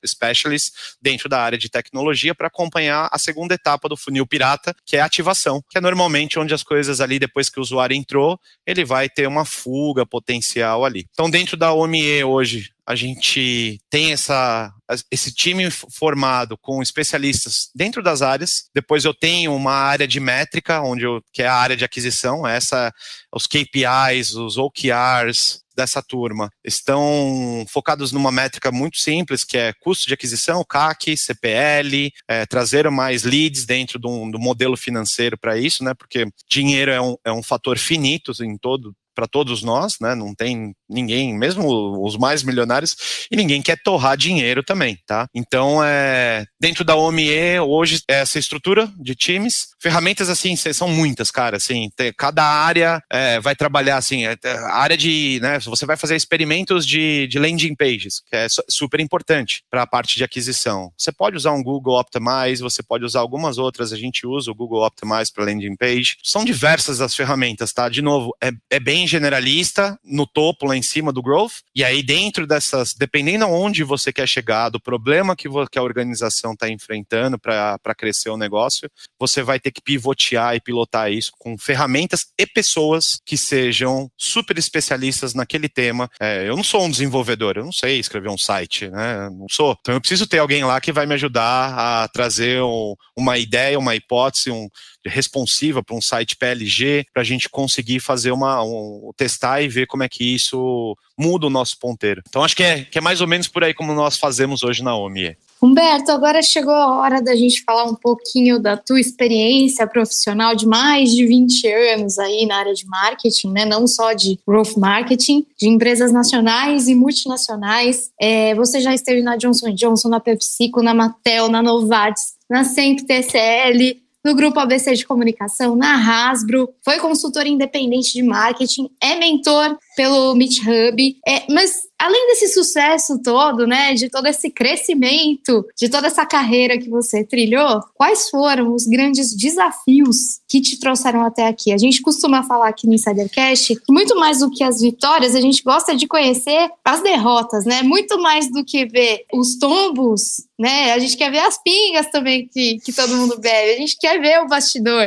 Speaker 2: specialist dentro da área de tecnologia para acompanhar a segunda etapa do funil pirata, que é a ativação, que é normalmente onde as coisas ali, depois que o usuário entrou, ele vai ter uma fuga potencial ali. Então, dentro da OME hoje, a gente tem essa, esse time formado com especialistas dentro das áreas. Depois eu tenho uma área de métrica, onde eu, que é a área de aquisição, essa, os KPIs, os OKRs dessa turma estão focados numa métrica muito simples, que é custo de aquisição, CAC, CPL, é, trazer mais leads dentro do, do modelo financeiro para isso, né? Porque dinheiro é um, é um fator finito em todo para todos nós, né? Não tem ninguém, mesmo os mais milionários, e ninguém quer torrar dinheiro também, tá? Então, é, dentro da OME, hoje, é essa estrutura de times, ferramentas, assim, são muitas, cara, assim, cada área é, vai trabalhar, assim, é, a área de, né, você vai fazer experimentos de, de landing pages, que é super importante para a parte de aquisição. Você pode usar um Google Optimize, você pode usar algumas outras, a gente usa o Google Optimize para landing page, são diversas as ferramentas, tá? De novo, é, é bem generalista, no topo, lá em cima do growth, e aí dentro dessas, dependendo aonde você quer chegar, do problema que, que a organização está enfrentando para crescer o negócio, você vai ter que pivotear e pilotar isso com ferramentas e pessoas que sejam super especialistas naquele tema. É, eu não sou um desenvolvedor, eu não sei escrever um site, né? Não sou. Então eu preciso ter alguém lá que vai me ajudar a trazer um, uma ideia, uma hipótese, um, responsiva para um site PLG, para a gente conseguir fazer uma um, testar e ver como é que isso muda o nosso ponteiro. Então acho que é, que é mais ou menos por aí como nós fazemos hoje na OMI.
Speaker 3: Humberto, agora chegou a hora da gente falar um pouquinho da tua experiência profissional de mais de 20 anos aí na área de marketing, né? Não só de growth marketing, de empresas nacionais e multinacionais. É, você já esteve na Johnson Johnson, na PepsiCo, na Mattel, na Novartis, na Semp TCL, no Grupo ABC de Comunicação, na Hasbro, foi consultor independente de marketing, é mentor pelo Meet Hub, é, mas além desse sucesso todo, né, de todo esse crescimento, de toda essa carreira que você trilhou, quais foram os grandes desafios que te trouxeram até aqui? A gente costuma falar aqui no Insidercast que muito mais do que as vitórias, a gente gosta de conhecer as derrotas, né? Muito mais do que ver os tombos, né? A gente quer ver as pingas também que, que todo mundo bebe. A gente quer ver o bastidor.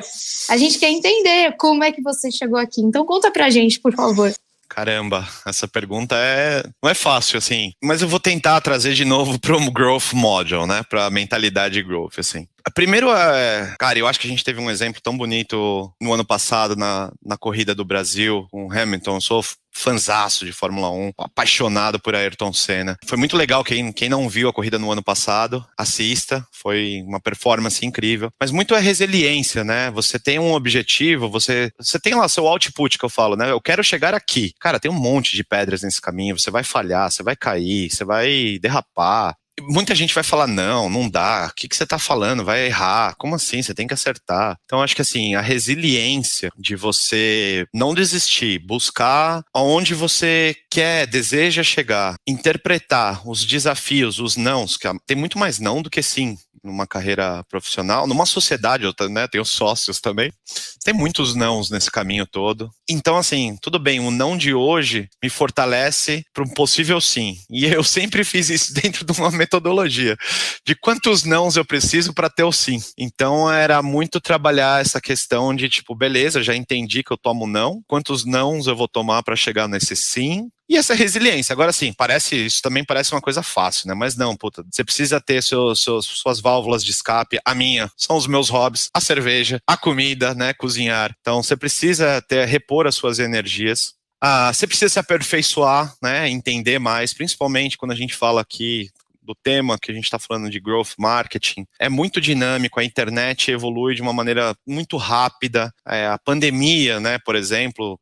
Speaker 3: A gente quer entender como é que você chegou aqui. Então conta pra gente, por favor.
Speaker 2: Caramba, essa pergunta é não é fácil assim, mas eu vou tentar trazer de novo para o growth model, né, para a mentalidade growth assim. Primeiro, é, cara, eu acho que a gente teve um exemplo tão bonito no ano passado na, na corrida do Brasil com Hamilton. Eu sou fanzaço de Fórmula 1, apaixonado por Ayrton Senna. Foi muito legal, quem, quem não viu a corrida no ano passado, assista, foi uma performance incrível. Mas muito é resiliência, né? Você tem um objetivo, você, você tem lá seu output que eu falo, né? Eu quero chegar aqui. Cara, tem um monte de pedras nesse caminho, você vai falhar, você vai cair, você vai derrapar muita gente vai falar, não, não dá, o que, que você está falando? Vai errar, como assim? Você tem que acertar. Então, acho que assim, a resiliência de você não desistir, buscar aonde você quer, deseja chegar, interpretar os desafios, os nãos, que tem muito mais não do que sim numa carreira profissional, numa sociedade, eu né, tenho sócios também, tem muitos nãos nesse caminho todo. Então, assim, tudo bem, o não de hoje me fortalece para um possível sim. E eu sempre fiz isso dentro de uma metodologia de quantos nãos eu preciso para ter o sim. Então, era muito trabalhar essa questão de tipo, beleza, já entendi que eu tomo não, quantos nãos eu vou tomar para chegar nesse sim, e essa resiliência, agora sim, parece, isso também parece uma coisa fácil, né? Mas não, puta, você precisa ter seus, seus, suas válvulas de escape. A minha são os meus hobbies, a cerveja, a comida, né? Cozinhar. Então você precisa ter, repor as suas energias. Ah, você precisa se aperfeiçoar, né? Entender mais, principalmente quando a gente fala aqui do tema que a gente está falando de growth marketing, é muito dinâmico, a internet evolui de uma maneira muito rápida. É, a pandemia, né, por exemplo,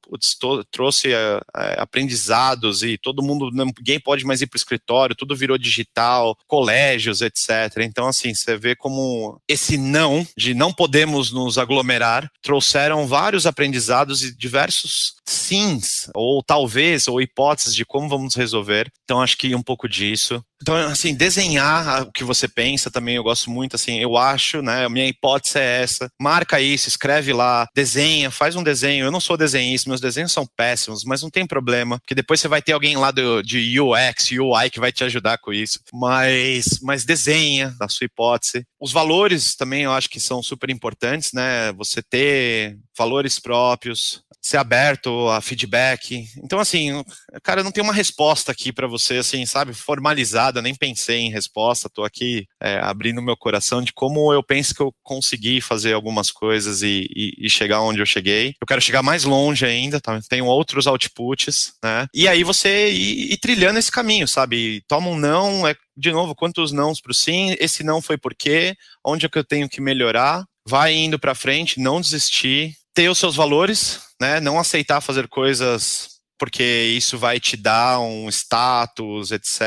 Speaker 2: trouxe é, é, aprendizados e todo mundo, ninguém pode mais ir para o escritório, tudo virou digital, colégios, etc. Então, assim, você vê como esse não, de não podemos nos aglomerar, trouxeram vários aprendizados e diversos sims, ou talvez, ou hipóteses de como vamos resolver. Então, acho que um pouco disso. Então, assim, desenhar o que você pensa também, eu gosto muito, assim, eu acho, né, minha hipótese é essa, marca isso, escreve lá, desenha, faz um desenho, eu não sou desenhista, meus desenhos são péssimos, mas não tem problema, porque depois você vai ter alguém lá do, de UX, UI que vai te ajudar com isso, mas, mas desenha a sua hipótese. Os valores também eu acho que são super importantes, né, você ter valores próprios, ser aberto a feedback. Então, assim, cara, não tem uma resposta aqui para você, assim, sabe, formalizada, nem pensei em resposta, tô aqui é, abrindo meu coração de como eu penso que eu consegui fazer algumas coisas e, e, e, chegar onde eu cheguei. Eu quero chegar mais longe ainda, tá? tenho outros outputs, né? E aí você ir, ir trilhando esse caminho, sabe? Toma um não, é de novo, quantos nãos para o sim? Esse não foi por quê? Onde é que eu tenho que melhorar? Vai indo para frente, não desistir, ter os seus valores, né? Não aceitar fazer coisas porque isso vai te dar um status, etc.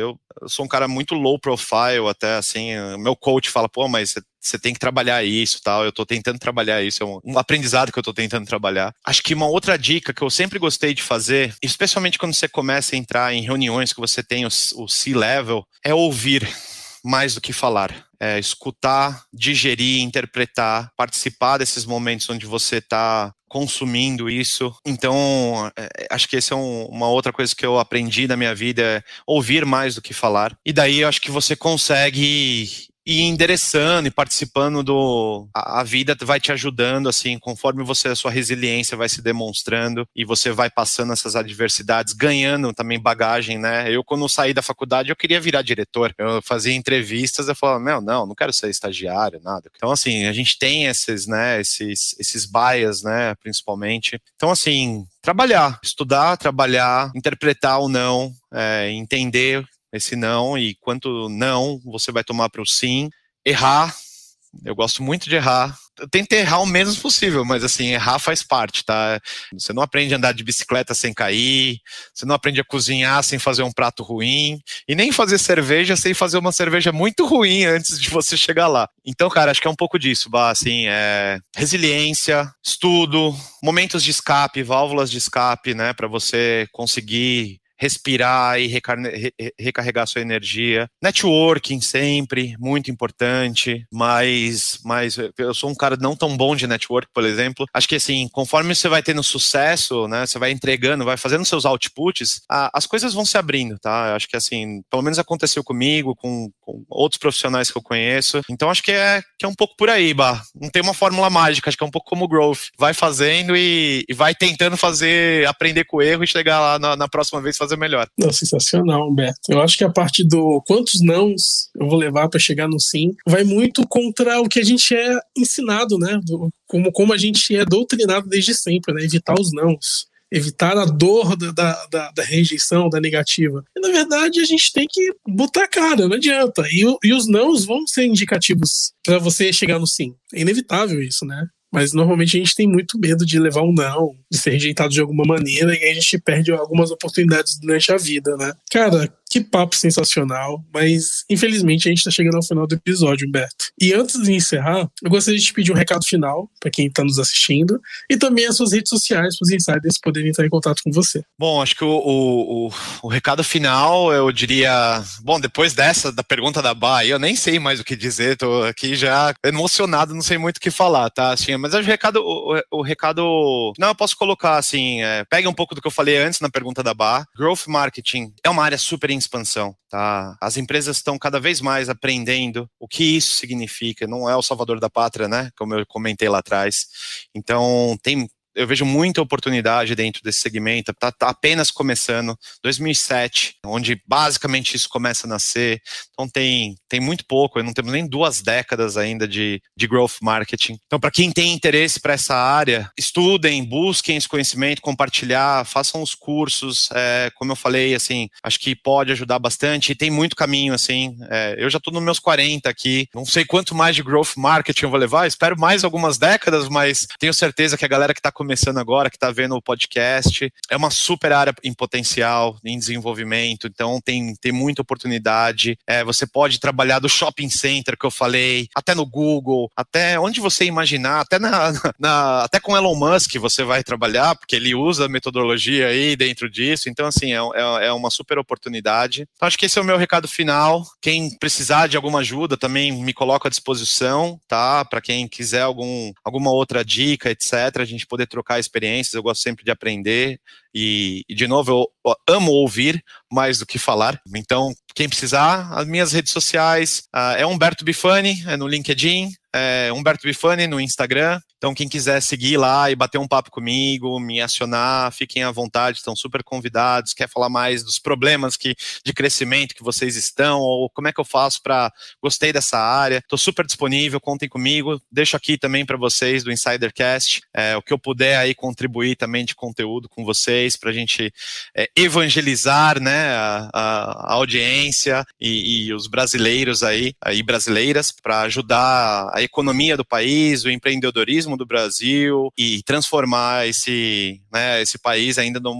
Speaker 2: Eu, sou um cara muito low profile, até assim. Meu coach fala, pô, mas você tem que trabalhar isso, tal. Eu estou tentando trabalhar isso, é um, um aprendizado que eu estou tentando trabalhar. Acho que uma outra dica que eu sempre gostei de fazer, especialmente quando você começa a entrar em reuniões que você tem o, o C-level, é ouvir mais do que falar. É, escutar, digerir, interpretar, participar desses momentos onde você está consumindo isso. Então, é, acho que essa é um, uma outra coisa que eu aprendi na minha vida, é ouvir mais do que falar. E daí eu acho que você consegue e endereçando e participando do. A, a, vida vai te ajudando, assim, conforme você, a sua resiliência vai se demonstrando e você vai passando essas adversidades, ganhando também bagagem, né? Eu, quando saí da faculdade, eu queria virar diretor. Eu fazia entrevistas, eu falava, meu, não, não quero ser estagiário, nada. Então, assim, a gente tem esses, né, esses, esses bias, né, principalmente. Então, assim, trabalhar, estudar, trabalhar, interpretar ou não, é, entender esse não e quanto não você vai tomar para o sim. Errar, eu gosto muito de errar. Eu errar o menos possível, mas assim, errar faz parte, tá? Você não aprende a andar de bicicleta sem cair, você não aprende a cozinhar sem fazer um prato ruim, e nem fazer cerveja sem fazer uma cerveja muito ruim antes de você chegar lá. Então, cara, acho que é um pouco disso, bah, assim, é resiliência, estudo, momentos de escape, válvulas de escape, né, para você conseguir respirar e recarregar sua energia. Networking sempre, muito importante, mas, mas eu sou um cara não tão bom de network, por exemplo. Acho que assim, conforme você vai tendo sucesso, né, você vai entregando, vai fazendo seus outputs, a, as coisas vão se abrindo, tá? Acho que assim, pelo menos aconteceu comigo, com, com outros profissionais que eu conheço. Então acho que é, que é um pouco por aí, Bah. Não tem uma fórmula mágica, acho que é um pouco como o growth. Vai fazendo e, e vai tentando fazer, aprender com o erro e chegar lá na, na próxima vez fazer melhor.
Speaker 1: Não, sensacional, Humberto. Eu acho que a parte do quantos nãos eu vou levar para chegar no sim vai muito contra o que a gente é ensinado, né? Do, como, como a gente é doutrinado desde sempre, né? Evitar os nãos evitar a dor da, da, da, rejeição, da negativa. E, na verdade, a gente tem que botar a cara, não adianta. E, e os nãos vão ser indicativos para você chegar no sim. É inevitável isso, né? Mas normalmente a gente tem muito medo de levar um não, de ser rejeitado de alguma maneira, e aí a gente perde algumas oportunidades durante a vida, né? Cara, que papo sensacional, mas infelizmente a gente está chegando ao final do episódio, Humberto. E antes de encerrar, eu gostaria de te pedir um recado final para quem está nos assistindo e também as suas redes sociais para os insiders poderem entrar em contato com você.
Speaker 2: Bom, acho que o, o, o, o recado final eu diria. Bom, depois dessa, da pergunta da Bahia, eu nem sei mais o que dizer, tô aqui já emocionado, não sei muito o que falar, tá? Assim, mas o recado, o, recado. Não, eu posso colocar assim, é, pegue um pouco do que eu falei antes na pergunta da Bar. Growth marketing é uma área super em expansão, tá? As empresas estão cada vez mais aprendendo o que isso significa. Não é o salvador da pátria, né? Como eu comentei lá atrás. Então, tem eu vejo muita oportunidade dentro desse segmento, está tá apenas começando, 2007, onde basicamente isso começa a nascer, então tem, tem muito pouco, não temos nem duas décadas ainda de, de growth marketing. Então, para quem tem interesse para essa área, estudem, busquem esse conhecimento, compartilhar, façam os cursos, é, como eu falei, assim, acho que pode ajudar bastante, e tem muito caminho, assim, é, eu já estou nos meus 40 aqui, não sei quanto mais de growth marketing eu vou levar, espero mais algumas décadas, mas tenho certeza que a galera que está começando agora, que está vendo o podcast, é uma super área em potencial, em desenvolvimento, então tem, tem muita oportunidade. É, você pode trabalhar do shopping center que eu falei, até no Google, até onde você imaginar, até, na, na até com Elon Musk você vai trabalhar, porque ele usa a metodologia aí dentro disso, então assim, é, é, é uma super oportunidade. Então, acho que esse é o meu recado final. Quem precisar de alguma ajuda também me coloco à disposição, tá? Para quem quiser algum, alguma outra dica, etc., a gente poder trocar experiências, eu gosto sempre de aprender. E, e, de novo, eu amo ouvir mais do que falar. Então, quem precisar, as minhas redes sociais uh, é Humberto Bifani, é no LinkedIn, é Humberto Bifani no Instagram. Então, quem quiser seguir lá e bater um papo comigo, me acionar, fiquem à vontade, estão super convidados. Quer falar mais dos problemas que, de crescimento que vocês estão, ou como é que eu faço para. Gostei dessa área, estou super disponível, contem comigo. Deixo aqui também para vocês do Insidercast é, o que eu puder aí contribuir também de conteúdo com vocês, para a gente é, evangelizar né, a, a audiência e, e, os brasileiros aí, aí brasileiras, para ajudar a economia do país, o empreendedorismo do Brasil e transformar esse, né, esse país ainda num,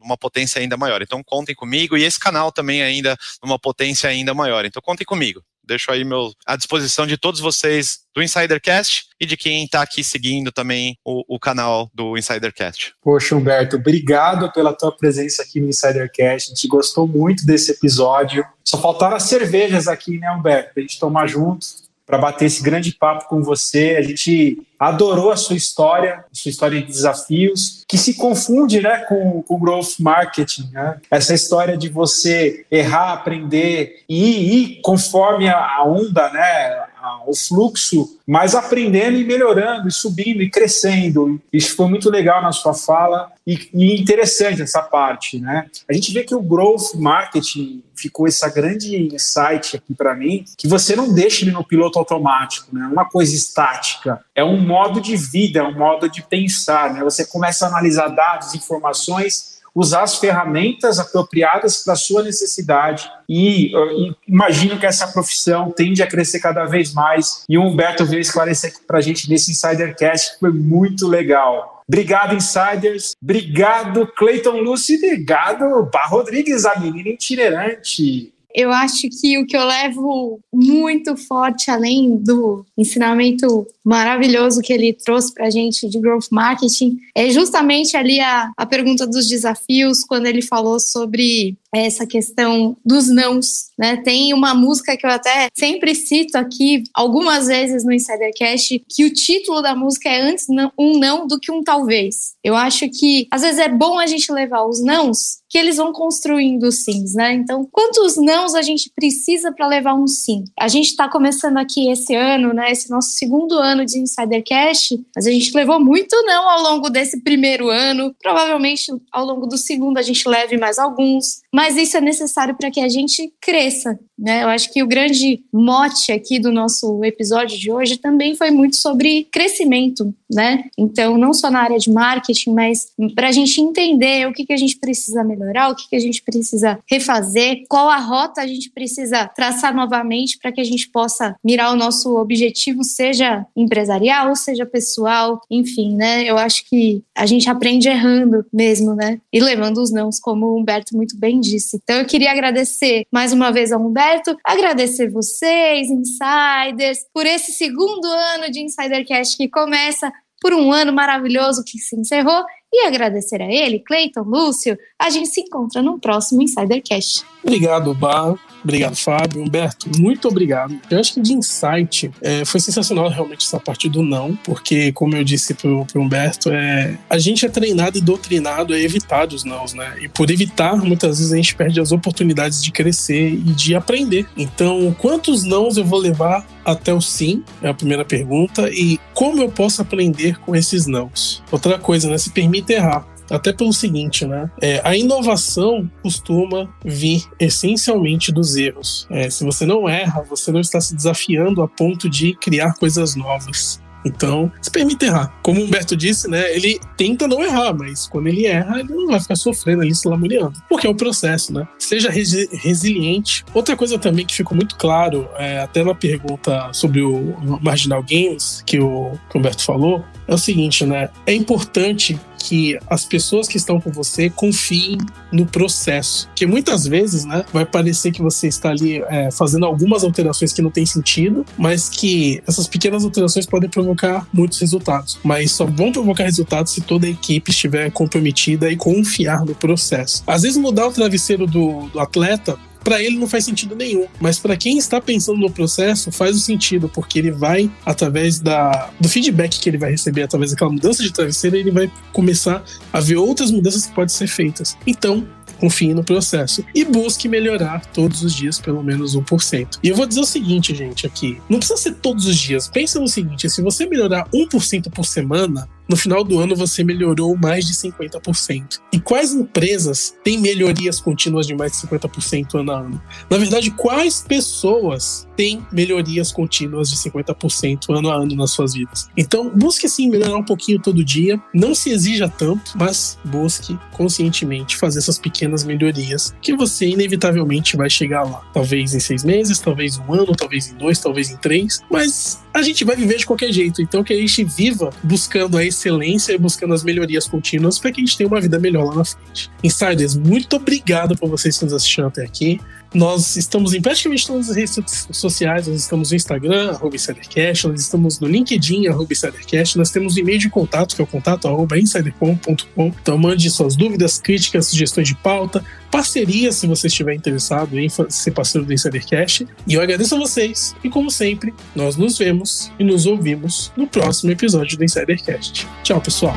Speaker 2: numa potência ainda maior. Então contem comigo e esse canal também ainda numa potência ainda maior. Então contem comigo. Deixo aí meu, à disposição de todos vocês do Insidercast e de quem está aqui seguindo também o, o, canal do Insidercast.
Speaker 4: Poxa, Humberto, obrigado pela tua presença aqui no Insidercast. A gente gostou muito desse episódio. Só faltaram as cervejas aqui, né, Humberto? Pra gente tomar junto para bater esse grande papo com você. A gente adorou a sua história, a sua história de desafios, que se confunde né, com o growth marketing. Né? Essa história de você errar, aprender e ir conforme a onda, né, o fluxo, mas aprendendo e melhorando, e subindo e crescendo. Isso foi muito legal na sua fala e, e interessante essa parte. Né? A gente vê que o growth marketing ficou essa grande insight aqui para mim, que você não deixa ele no piloto automático, né? uma coisa estática. É um modo de vida, é um modo de pensar. Né? Você começa a analisar dados, informações, usar as ferramentas apropriadas para a sua necessidade. E, e imagino que essa profissão tende a crescer cada vez mais. E o Humberto veio esclarecer para a gente nesse Insidercast, que foi muito legal. Obrigado, Insiders. Obrigado, Clayton Lúcio. Obrigado, Bar Rodrigues, a menina itinerante.
Speaker 3: Eu acho que o que eu levo muito forte, além do ensinamento maravilhoso que ele trouxe para a gente de growth marketing, é justamente ali a, a pergunta dos desafios, quando ele falou sobre essa questão dos nãos, né? Tem uma música que eu até sempre cito aqui algumas vezes no Insidercast que o título da música é antes um não do que um talvez. Eu acho que às vezes é bom a gente levar os nãos que eles vão construindo os sims, né? Então, quantos nãos a gente precisa para levar um sim? A gente está começando aqui esse ano, né? Esse nosso segundo ano de Insidercast, mas a gente levou muito não ao longo desse primeiro ano. Provavelmente ao longo do segundo a gente leve mais alguns, mas isso é necessário para que a gente cresça, né? Eu acho que o grande mote aqui do nosso episódio de hoje também foi muito sobre crescimento, né? Então, não só na área de marketing, mas para a gente entender o que, que a gente precisa melhorar, o que, que a gente precisa refazer, qual a rota a gente precisa traçar novamente para que a gente possa mirar o nosso objetivo, seja empresarial, seja pessoal, enfim, né? Eu acho que a gente aprende errando mesmo, né? E levando os nãos, como o Humberto muito bem disse. Então, eu queria agradecer mais uma vez ao Humberto? Agradecer vocês, insiders, por esse segundo ano de Insidercast que começa por um ano maravilhoso que se encerrou e agradecer a ele, Cleiton, Lúcio. A gente se encontra no próximo Insidercast.
Speaker 1: Obrigado, Bar. Obrigado, Fábio. Humberto, muito obrigado. Eu acho que de insight é, foi sensacional realmente essa parte do não, porque, como eu disse pro, pro Humberto, é, a gente é treinado e doutrinado a evitar os nãos, né? E por evitar, muitas vezes a gente perde as oportunidades de crescer e de aprender. Então, quantos nãos eu vou levar até o sim? É a primeira pergunta. E como eu posso aprender com esses nãos? Outra coisa, né? Se permite errar. Até pelo seguinte, né? É, a inovação costuma vir essencialmente dos erros. É, se você não erra, você não está se desafiando a ponto de criar coisas novas. Então, se permite errar. Como o Humberto disse, né? Ele tenta não errar, mas quando ele erra, ele não vai ficar sofrendo ali, se lamuriando. Porque é o processo, né? Seja resi resiliente. Outra coisa também que ficou muito claro, é, até na pergunta sobre o Marginal Games, que o, que o Humberto falou, é o seguinte, né? É importante que as pessoas que estão com você confiem no processo. Que muitas vezes, né, vai parecer que você está ali é, fazendo algumas alterações que não tem sentido, mas que essas pequenas alterações podem provocar muitos resultados. Mas só vão provocar resultados se toda a equipe estiver comprometida e confiar no processo. Às vezes mudar o travesseiro do, do atleta para ele não faz sentido nenhum. Mas para quem está pensando no processo, faz o sentido, porque ele vai, através da, do feedback que ele vai receber, através daquela mudança de travesseiro, ele vai começar a ver outras mudanças que podem ser feitas. Então, confie no processo e busque melhorar todos os dias pelo menos 1%. E eu vou dizer o seguinte, gente, aqui, não precisa ser todos os dias. Pensa no seguinte, se você melhorar 1% por semana, no final do ano você melhorou mais de 50%. E quais empresas têm melhorias contínuas de mais de 50% ano a ano? Na verdade, quais pessoas têm melhorias contínuas de 50% ano a ano nas suas vidas? Então, busque sim melhorar um pouquinho todo dia, não se exija tanto, mas busque conscientemente fazer essas pequenas melhorias que você inevitavelmente vai chegar lá. Talvez em seis meses, talvez um ano, talvez em dois, talvez em três, mas a gente vai viver de qualquer jeito. Então, que a gente viva buscando a excelência e buscando as melhorias contínuas para que a gente tenha uma vida melhor lá na frente. Insiders, muito obrigado por vocês que nos assistiram até aqui. Nós estamos em praticamente todas as redes sociais, nós estamos no Instagram, arroba InsiderCast, nós estamos no LinkedIn, arroba InsiderCast, nós temos um e-mail de contato, que é o contato arroba insidercom.com. Então mande suas dúvidas, críticas, sugestões de pauta, parceria se você estiver interessado em ser parceiro do InsiderCast. E eu agradeço a vocês, e como sempre, nós nos vemos e nos ouvimos no próximo episódio do InsiderCast. Tchau, pessoal!